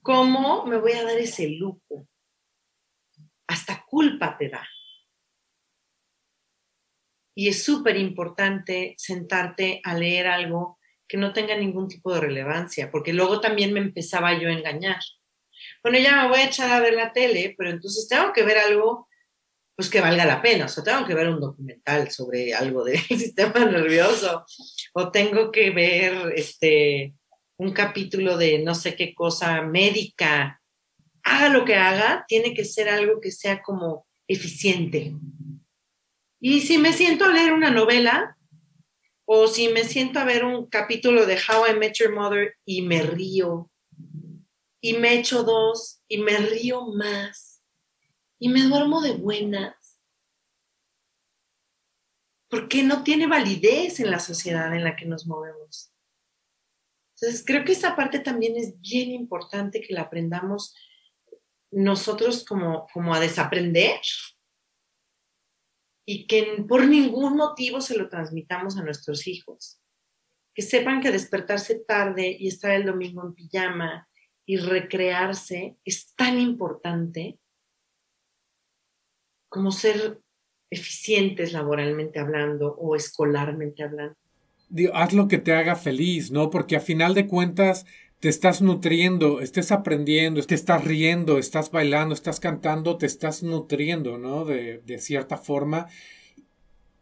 ¿Cómo me voy a dar ese lujo? Hasta culpa te da. Y es súper importante sentarte a leer algo que no tenga ningún tipo de relevancia, porque luego también me empezaba yo a engañar. Bueno, ya me voy a echar a ver la tele, pero entonces tengo que ver algo pues que valga la pena. O tengo que ver un documental sobre algo del sistema nervioso o tengo que ver este, un capítulo de no sé qué cosa médica. Haga lo que haga, tiene que ser algo que sea como eficiente. Y si me siento a leer una novela o si me siento a ver un capítulo de How I Met Your Mother y me río y me echo dos y me río más y me duermo de buenas. porque no tiene validez en la sociedad en la que nos movemos. Entonces, creo que esa parte también es bien importante que la aprendamos nosotros como, como a desaprender y que por ningún motivo se lo transmitamos a nuestros hijos. Que sepan que despertarse tarde y estar el domingo en pijama y recrearse es tan importante como ser eficientes laboralmente hablando o escolarmente hablando. haz lo que te haga feliz, ¿no? Porque a final de cuentas te estás nutriendo, estés aprendiendo, estás riendo, estás bailando, estás cantando, te estás nutriendo, ¿no? De, de cierta forma.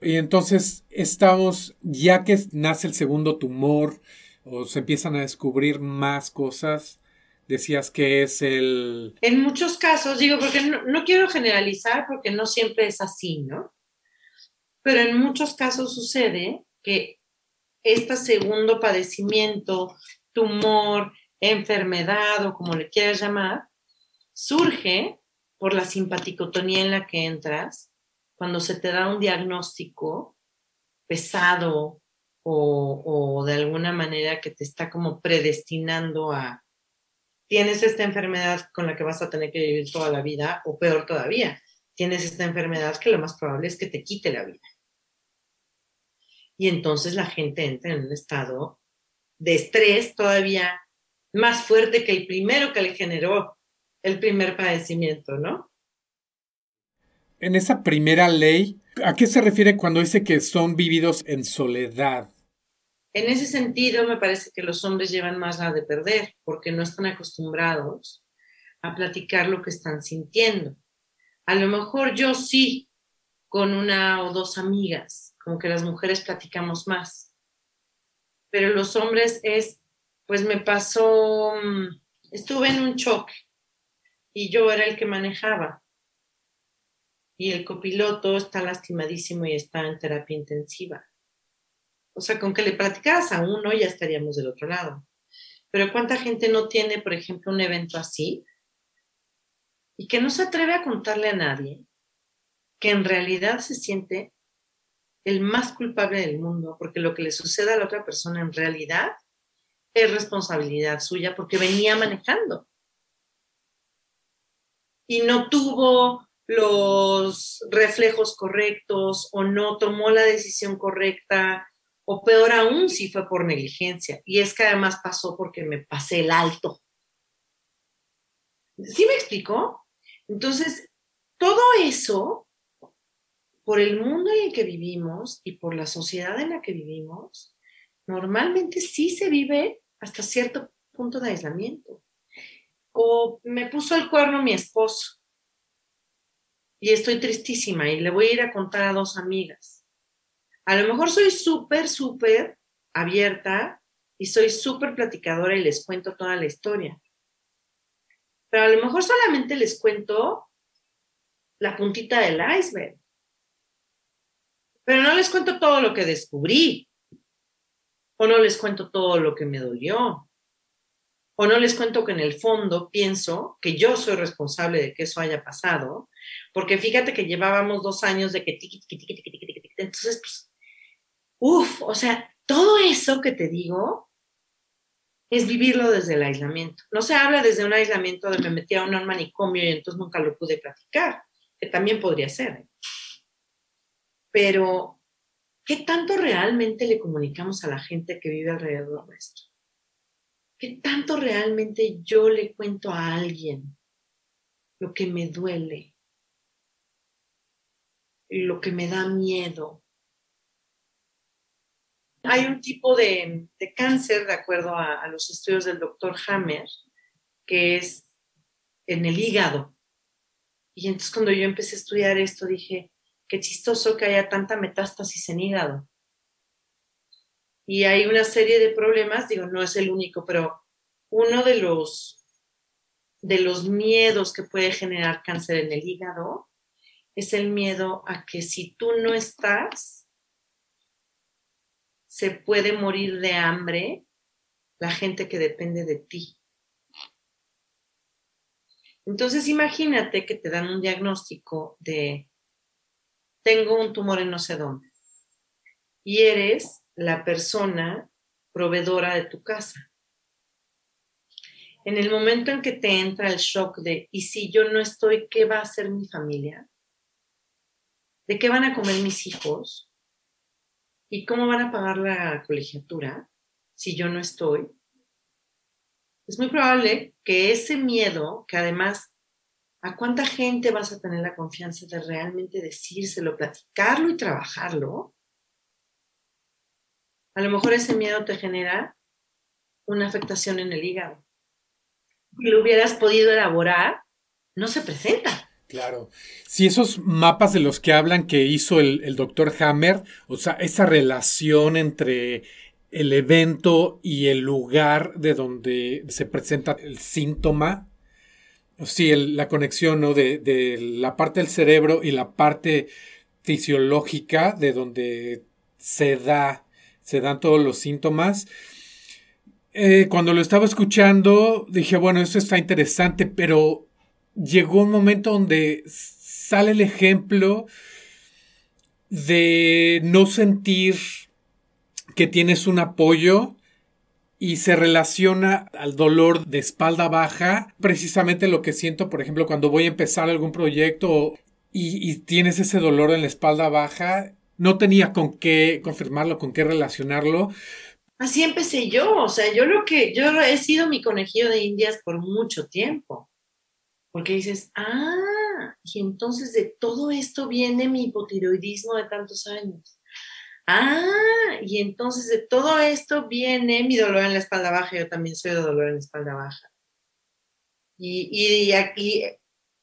Y entonces estamos, ya que nace el segundo tumor o se empiezan a descubrir más cosas, decías que es el... En muchos casos, digo, porque no, no, quiero generalizar porque no siempre es así, ¿no? Pero en muchos casos sucede que este segundo padecimiento tumor, enfermedad o como le quieras llamar, surge por la simpaticotonía en la que entras, cuando se te da un diagnóstico pesado o, o, de alguna manera que te está como predestinando a, tienes esta enfermedad con la que vas a tener que vivir toda la vida, o peor todavía, tienes esta enfermedad que lo más probable es que te quite la vida. Y entonces la gente entra en un estado de estrés todavía más fuerte que el primero que le generó el primer padecimiento, ¿no? En esa primera ley, ¿a qué se refiere cuando dice que son vividos en soledad? En ese sentido, me parece que los hombres llevan más la de perder, porque no están acostumbrados a platicar lo que están sintiendo. A lo mejor yo sí, con una o dos amigas, como que las mujeres platicamos más pero los hombres es, pues me pasó, mm, estuve en un choque y yo era el que manejaba. Y el copiloto está lastimadísimo y está en terapia intensiva. O sea, con que le platicaras a uno ya estaríamos del otro lado. Pero ¿cuánta gente no tiene, por ejemplo, un evento así y que no se atreve a contarle a nadie que en realidad se siente el más culpable del mundo, porque lo que le sucede a la otra persona en realidad es responsabilidad suya porque venía manejando y no tuvo los reflejos correctos o no tomó la decisión correcta o peor aún si fue por negligencia. Y es que además pasó porque me pasé el alto. ¿Sí me explicó? Entonces, todo eso por el mundo en el que vivimos y por la sociedad en la que vivimos, normalmente sí se vive hasta cierto punto de aislamiento. O me puso el cuerno mi esposo y estoy tristísima y le voy a ir a contar a dos amigas. A lo mejor soy súper, súper abierta y soy súper platicadora y les cuento toda la historia. Pero a lo mejor solamente les cuento la puntita del iceberg. Pero no les cuento todo lo que descubrí. O no les cuento todo lo que me dolió. O no les cuento que en el fondo pienso que yo soy responsable de que eso haya pasado. Porque fíjate que llevábamos dos años de que tiqui, tiqui, tiqui, tiqui, tiqui, tiqui. Entonces, pues, uff, o sea, todo eso que te digo es vivirlo desde el aislamiento. No se habla desde un aislamiento de me metí a un manicomio y entonces nunca lo pude platicar, que también podría ser. Pero ¿qué tanto realmente le comunicamos a la gente que vive alrededor nuestro? ¿Qué tanto realmente yo le cuento a alguien lo que me duele, lo que me da miedo? Hay un tipo de, cáncer, de acuerdo a, a los estudios del doctor Hammer, que es en el hígado. Y entonces cuando yo empecé a estudiar esto dije, qué chistoso que haya tanta metástasis en hígado. Y hay una serie de problemas, digo, no es el único, pero uno de los, de los miedos que puede generar cáncer en el hígado es el miedo a que si tú no estás, se puede morir de hambre la gente que depende de ti. Entonces imagínate que te dan un diagnóstico de tengo un tumor en no sé dónde. y eres la persona proveedora de tu casa. En el momento en que te entra el shock de, ¿y si yo no estoy, qué va a hacer mi familia? ¿De qué van a comer mis hijos? ¿Y cómo van a pagar la colegiatura si yo no estoy? Es muy probable que ese miedo, que además, ¿a cuánta gente vas a tener la confianza de realmente decírselo, platicarlo y trabajarlo? A lo mejor ese miedo te genera una afectación en el hígado. Si lo hubieras podido elaborar, no se presenta. Claro. Si esos mapas de los que hablan que hizo el, doctor Hammer, o sea, esa relación entre el evento y el lugar de donde se presenta el síntoma, sí, la conexión ¿no? de, la parte del cerebro y la parte fisiológica de donde se da se dan todos los síntomas. Eh, cuando lo estaba escuchando, dije, bueno, eso está interesante, pero llegó un momento donde sale el ejemplo de no sentir que tienes un apoyo y se relaciona al dolor de espalda baja, precisamente lo que siento, por ejemplo, cuando voy a empezar algún proyecto y, tienes ese dolor en la espalda baja, no tenía con qué confirmarlo, con qué relacionarlo. Así empecé yo, o sea, yo lo que, yo he sido mi conejillo de indias por mucho tiempo, porque dices, ah, y entonces de todo esto viene mi hipotiroidismo de tantos años. Ah, y entonces de todo esto viene mi dolor en la espalda baja, yo también soy de dolor en la espalda baja. Y, y aquí,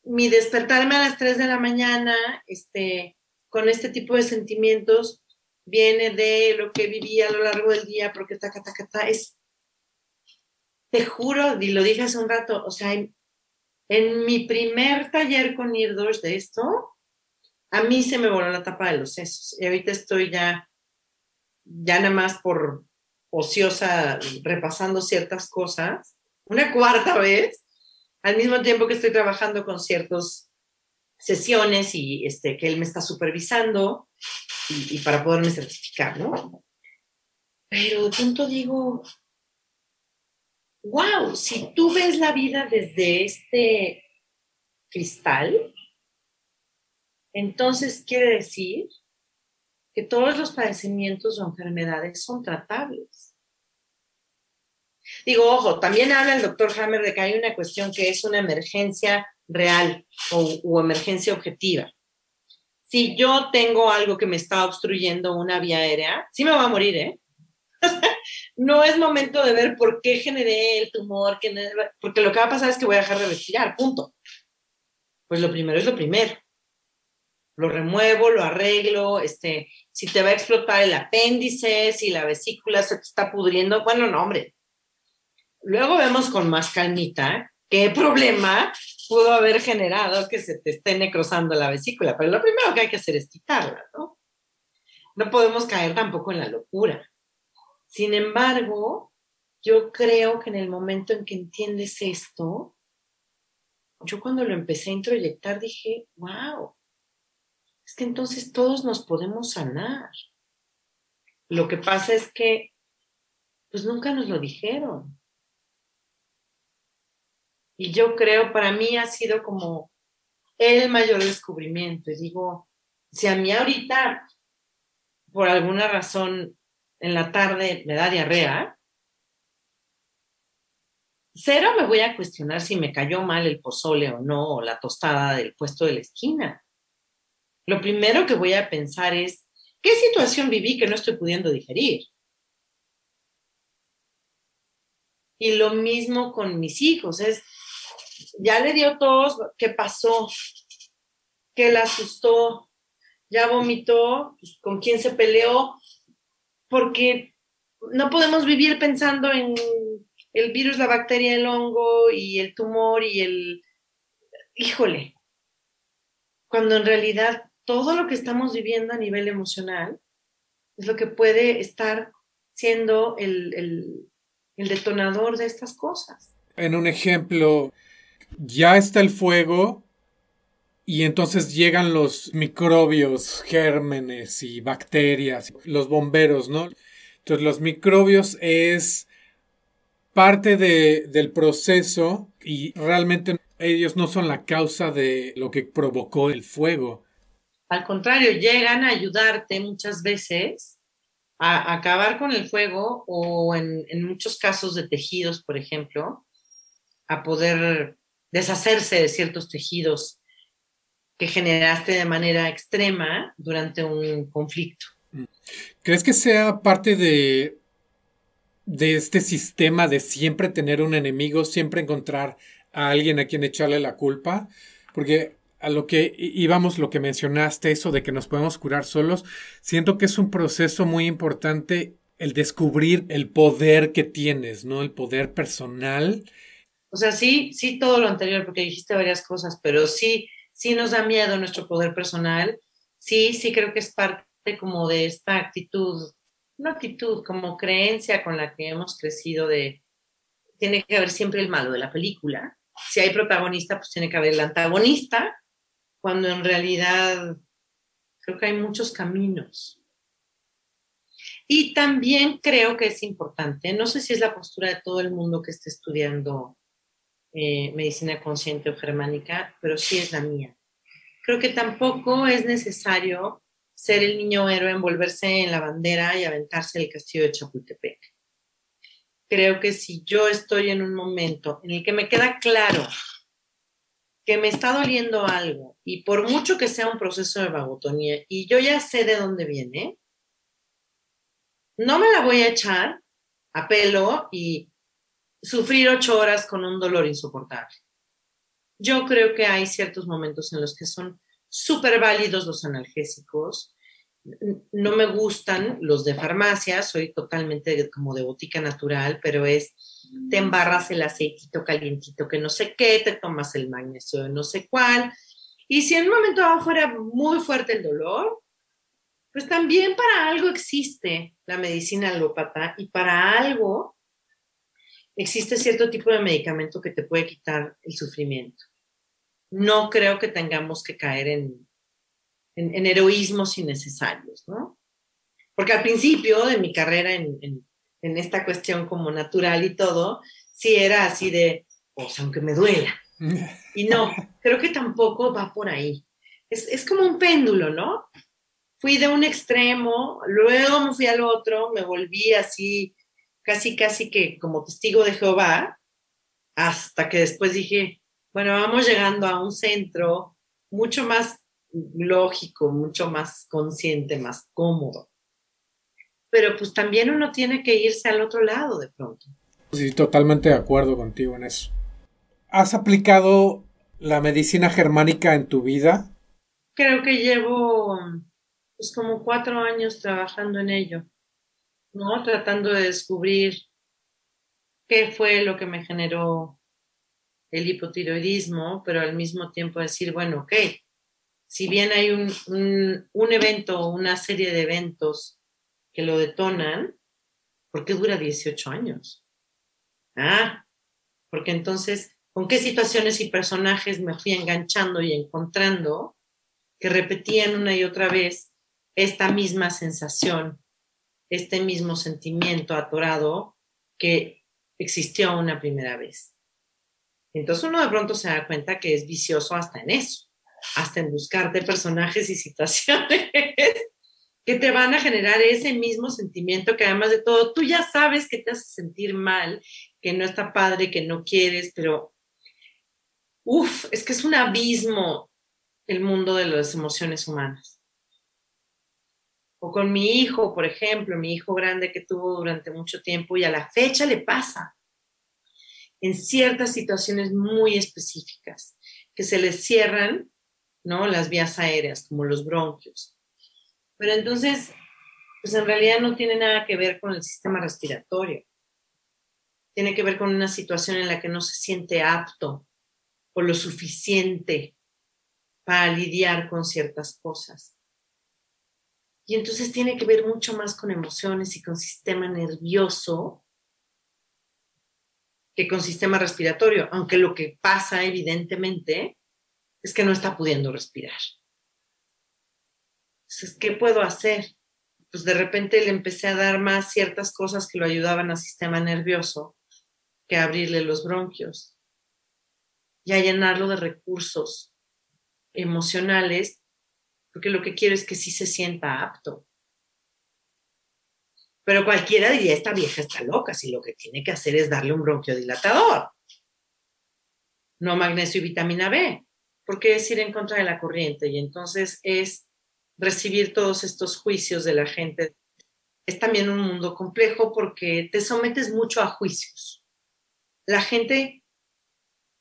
mi despertarme a las 3 de la mañana, este, con este tipo de sentimientos viene de lo que viví a lo largo del día, porque ta, ta, ta, ta, es, te juro, y lo dije hace un rato, o sea, en, mi primer taller con Irdos de esto, a mí se me voló la tapa de los sesos. Y ahorita estoy ya, ya nada más por ociosa repasando ciertas cosas, una cuarta vez, al mismo tiempo que estoy trabajando con ciertos sesiones y este, que él me está supervisando y, para poderme certificar, ¿no? Pero de digo, wow, si tú ves la vida desde este cristal, entonces quiere decir que todos los padecimientos o enfermedades son tratables. Digo, ojo, también habla el doctor Hammer de que hay una cuestión que es una emergencia real o, emergencia objetiva. Si yo tengo algo que me está obstruyendo una vía aérea, sí me va a morir, ¿eh? no es momento de ver por qué generé el tumor, porque lo que va a pasar es que voy a dejar de respirar, punto. Pues lo primero es lo primero. Lo remuevo, lo arreglo, este, si te va a explotar el apéndice, si la vesícula se te está pudriendo, bueno, no, hombre. Luego vemos con más calmita qué problema pudo haber generado que se te esté necrosando la vesícula, pero lo primero que hay que hacer es quitarla, ¿no? No podemos caer tampoco en la locura. Sin embargo, yo creo que en el momento en que entiendes esto, yo cuando lo empecé a introyectar dije, wow, es que entonces todos nos podemos sanar. Lo que pasa es que, pues nunca nos lo dijeron. Y yo creo, para mí ha sido como el mayor descubrimiento. Y digo, si a mí ahorita, por alguna razón, en la tarde me da diarrea, cero me voy a cuestionar si me cayó mal el pozole o no, o la tostada del puesto de la esquina. Lo primero que voy a pensar es, ¿qué situación viví que no estoy pudiendo digerir? Y lo mismo con mis hijos, es, ya le dio tos, ¿qué pasó? ¿Qué le asustó? ¿Ya vomitó? Pues, ¿Con quién se peleó? Porque no podemos vivir pensando en el virus, la bacteria, el hongo y el tumor y el... Híjole, cuando en realidad todo lo que estamos viviendo a nivel emocional es lo que puede estar siendo el, detonador de estas cosas. En un ejemplo, ya está el fuego y entonces llegan los microbios, gérmenes y bacterias, los bomberos, ¿no? Entonces los microbios es parte de, del proceso y realmente ellos no son la causa de lo que provocó el fuego. Al contrario, llegan a ayudarte muchas veces a acabar con el fuego o en, muchos casos de tejidos, por ejemplo, a poder deshacerse de ciertos tejidos que generaste de manera extrema durante un conflicto. ¿Crees que sea parte de, de este sistema de siempre tener un enemigo, siempre encontrar a alguien a quien echarle la culpa? Porque a lo que íbamos, lo que mencionaste, eso de que nos podemos curar solos, siento que es un proceso muy importante el descubrir el poder que tienes, ¿no? El poder personal. O sea, sí, sí, todo lo anterior, porque dijiste varias cosas, pero sí, sí nos da miedo nuestro poder personal. Sí, sí creo que es parte como de esta actitud, no actitud, como creencia con la que hemos crecido de, tiene que haber siempre el malo de la película. Si hay protagonista, pues tiene que haber el antagonista, cuando en realidad creo que hay muchos caminos. Y también creo que es importante, no sé si es la postura de todo el mundo que esté estudiando eh, medicina consciente o germánica, pero sí es la mía. Creo que tampoco es necesario ser el niño héroe, envolverse en la bandera y aventarse el castillo de Chapultepec. Creo que si yo estoy en un momento en el que me queda claro que me está doliendo algo y por mucho que sea un proceso de vagotonía y yo ya sé de dónde viene, no me la voy a echar a pelo y sufrir ocho horas con un dolor insoportable. Yo creo que hay ciertos momentos en los que son súper válidos los analgésicos. No me gustan los de farmacia, soy totalmente como de botica natural, pero es, te embarras el aceitito calientito que no sé qué, te tomas el magnesio de no sé cuál. Y si en un momento dado fuera muy fuerte el dolor, pues también para algo existe la medicina alópata y para algo existe cierto tipo de medicamento que te puede quitar el sufrimiento no creo que tengamos que caer en, en, heroísmos innecesarios, ¿no? Porque al principio de mi carrera en, en, esta cuestión como natural y todo, sí era así de, pues aunque me duela. Y no, creo que tampoco va por ahí. Es, es como un péndulo, ¿no? Fui de un extremo, luego me fui al otro, me volví así, casi, casi que como testigo de Jehová, hasta que después dije, bueno, vamos llegando a un centro mucho más lógico, mucho más consciente, más cómodo. Pero pues también uno tiene que irse al otro lado de pronto. Sí, totalmente de acuerdo contigo en eso. ¿Has aplicado la medicina germánica en tu vida? Creo que llevo pues como cuatro años trabajando en ello, ¿no? Tratando de descubrir qué fue lo que me generó el hipotiroidismo, pero al mismo tiempo decir, bueno, ok, si bien hay un, un, evento o una serie de eventos que lo detonan, ¿por qué dura 18 años? Ah, porque entonces, ¿con qué situaciones y personajes me fui enganchando y encontrando que repetían una y otra vez esta misma sensación, este mismo sentimiento atorado que existió una primera vez? Entonces uno de pronto se da cuenta que es vicioso hasta en eso, hasta en buscarte personajes y situaciones que te van a generar ese mismo sentimiento que además de todo, tú ya sabes que te hace sentir mal, que no está padre, que no quieres, pero uff, es que es un abismo el mundo de las emociones humanas. O con mi hijo, por ejemplo, mi hijo grande que tuvo durante mucho tiempo y a la fecha le pasa en ciertas situaciones muy específicas, que se les cierran, ¿no? Las vías aéreas, como los bronquios. Pero entonces, pues en realidad no tiene nada que ver con el sistema respiratorio. Tiene que ver con una situación en la que no se siente apto o lo suficiente para lidiar con ciertas cosas. Y entonces tiene que ver mucho más con emociones y con sistema nervioso que con sistema respiratorio, aunque lo que pasa evidentemente es que no está pudiendo respirar. Entonces, ¿qué puedo hacer? Pues de repente le empecé a dar más ciertas cosas que lo ayudaban al sistema nervioso que abrirle los bronquios y a llenarlo de recursos emocionales, porque lo que quiero es que sí se sienta apto. Pero cualquiera diría, esta vieja está loca, si lo que tiene que hacer es darle un bronquiodilatador. No magnesio y vitamina B, porque es ir en contra de la corriente y entonces es recibir todos estos juicios de la gente. Es también un mundo complejo porque te sometes mucho a juicios. La gente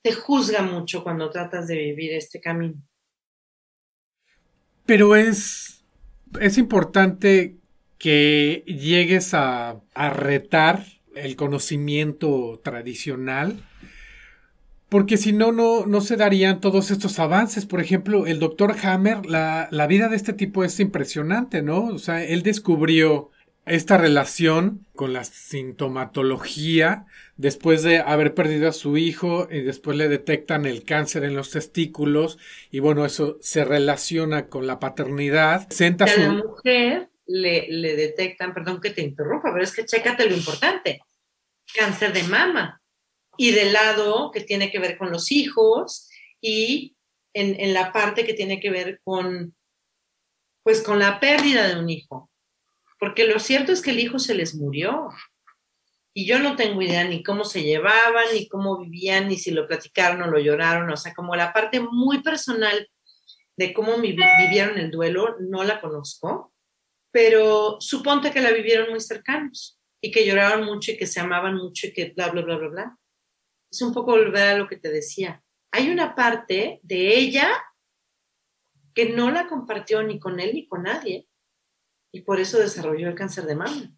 te juzga mucho cuando tratas de vivir este camino. Pero es, es importante que llegues a, a retar el conocimiento tradicional porque si no, no, se darían todos estos avances. Por ejemplo, el doctor Hammer, la, la, vida de este tipo es impresionante, ¿no? O sea, él descubrió esta relación con la sintomatología después de haber perdido a su hijo y después le detectan el cáncer en los testículos y bueno, eso se relaciona con la paternidad. Senta a la mujer le, le detectan, perdón que te interrumpa, pero es que chécate lo importante, cáncer de mama y del lado que tiene que ver con los hijos y en, en la parte que tiene que ver con pues con la pérdida de un hijo porque lo cierto es que el hijo se les murió. Y yo no tengo idea ni cómo se llevaban, ni cómo vivían, ni si lo platicaron o lo lloraron. O sea, como la parte muy personal de cómo vivieron el duelo, no la conozco, pero suponte que la vivieron muy cercanos y que lloraron mucho y que se amaban mucho y que bla, bla, bla, bla, bla. Es un poco volver a lo que te decía. Hay una parte de ella que no la compartió ni con él ni con nadie y por eso desarrolló el cáncer de mama.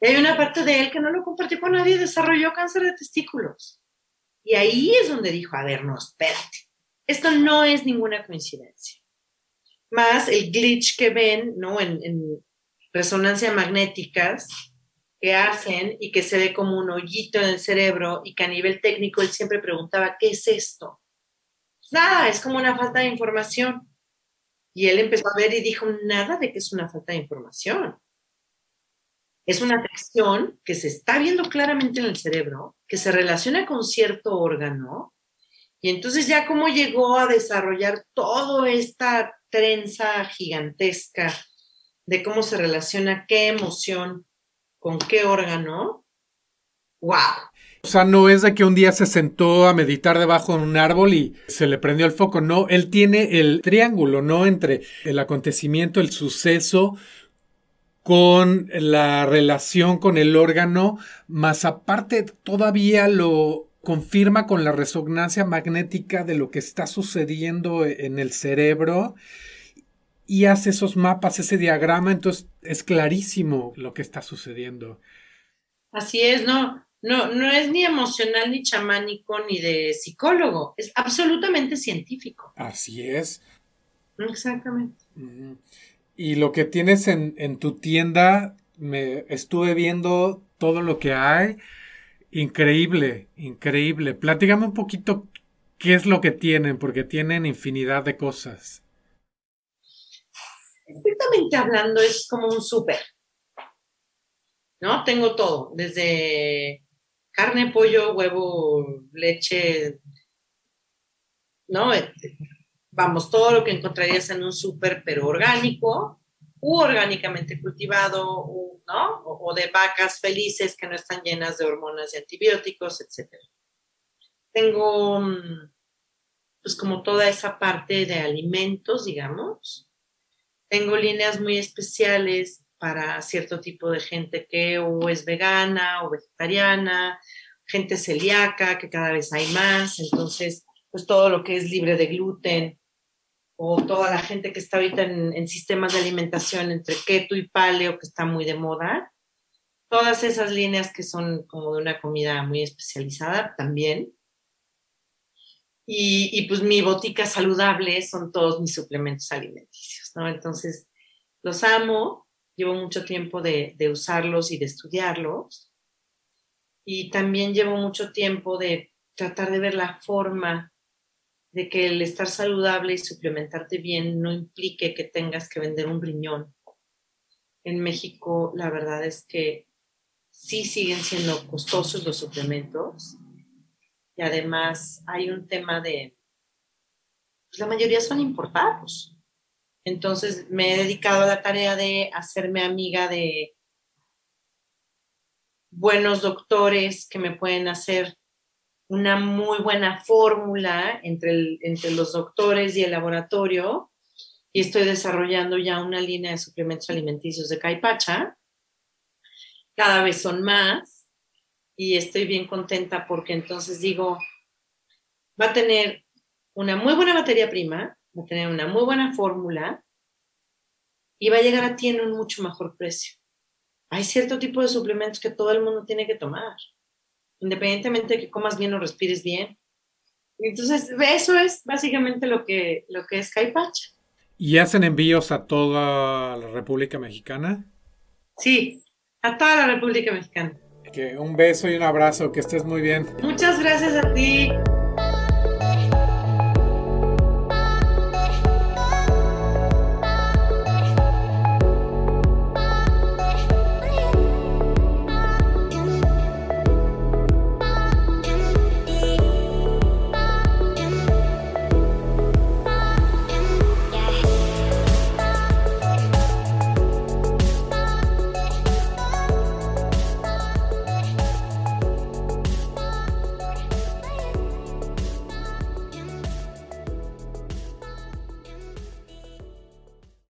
Y hay una parte de él que no lo compartió con nadie y desarrolló cáncer de testículos. Y ahí es donde dijo, a ver, no, espérate, esto no es ninguna coincidencia. Más el glitch que ven, ¿no? En, en resonancia magnéticas que hacen y que se ve como un hoyito en el cerebro y que a nivel técnico él siempre preguntaba, ¿qué es esto? Nada, es como una falta de información. Y él empezó a ver y dijo, nada de que es una falta de información. Es una afección que se está viendo claramente en el cerebro, que se relaciona con cierto órgano. Y entonces ya cómo llegó a desarrollar toda esta trenza gigantesca de cómo se relaciona qué emoción con qué órgano. ¡Wow! O sea, no es de que un día se sentó a meditar debajo de un árbol y se le prendió el foco, no, él tiene el triángulo, ¿no? Entre el acontecimiento, el suceso, con la relación con el órgano, más aparte todavía lo confirma con la resonancia magnética de lo que está sucediendo en el cerebro y hace esos mapas, ese diagrama, entonces es clarísimo lo que está sucediendo. Así es, ¿no? no, no es ni emocional, ni chamánico, ni de psicólogo, es absolutamente científico. Así es. Exactamente. Y lo que tienes en, en, tu tienda, me estuve viendo todo lo que hay. Increíble, increíble. Platígame un poquito qué es lo que tienen, porque tienen infinidad de cosas. Estrictamente hablando, es como un súper. ¿No? Tengo todo, desde carne, pollo, huevo, leche, ¿no? Vamos, todo lo que encontrarías en un súper, pero orgánico, u orgánicamente cultivado, ¿no? O, de vacas felices que no están llenas de hormonas y antibióticos, etc. Tengo, mm, pues, como toda esa parte de alimentos, digamos. Tengo líneas muy especiales para cierto tipo de gente que es vegana o vegetariana, gente celíaca, que cada vez hay más, entonces, pues todo lo que es libre de gluten, o toda la gente que está ahorita en, sistemas de alimentación entre keto y paleo, que está muy de moda, todas esas líneas que son como de una comida muy especializada también. Y, pues mi botica saludable son todos mis suplementos alimenticios, ¿no? Entonces, los amo, llevo mucho tiempo de, usarlos y de estudiarlos. Y también llevo mucho tiempo de tratar de ver la forma de que el estar saludable y suplementarte bien no implique que tengas que vender un riñón. En México, la verdad es que sí siguen siendo costosos los suplementos y además hay un tema de, pues la mayoría son importados. Entonces me he dedicado a la tarea de hacerme amiga de buenos doctores que me pueden hacer una muy buena fórmula entre, entre los doctores y el laboratorio y estoy desarrollando ya una línea de suplementos alimenticios de Caipacha. Cada vez son más y estoy bien contenta porque entonces digo, va a tener una muy buena materia prima, va a tener una muy buena fórmula y va a llegar a ti en un mucho mejor precio. Hay cierto tipo de suplementos que todo el mundo tiene que tomar independientemente de que comas bien o respires bien. Entonces, eso es básicamente lo que, lo que es Caipacha. ¿Y hacen envíos a toda la República Mexicana? Sí, a toda la República Mexicana. Que un beso y un abrazo, que estés muy bien. Muchas gracias a ti.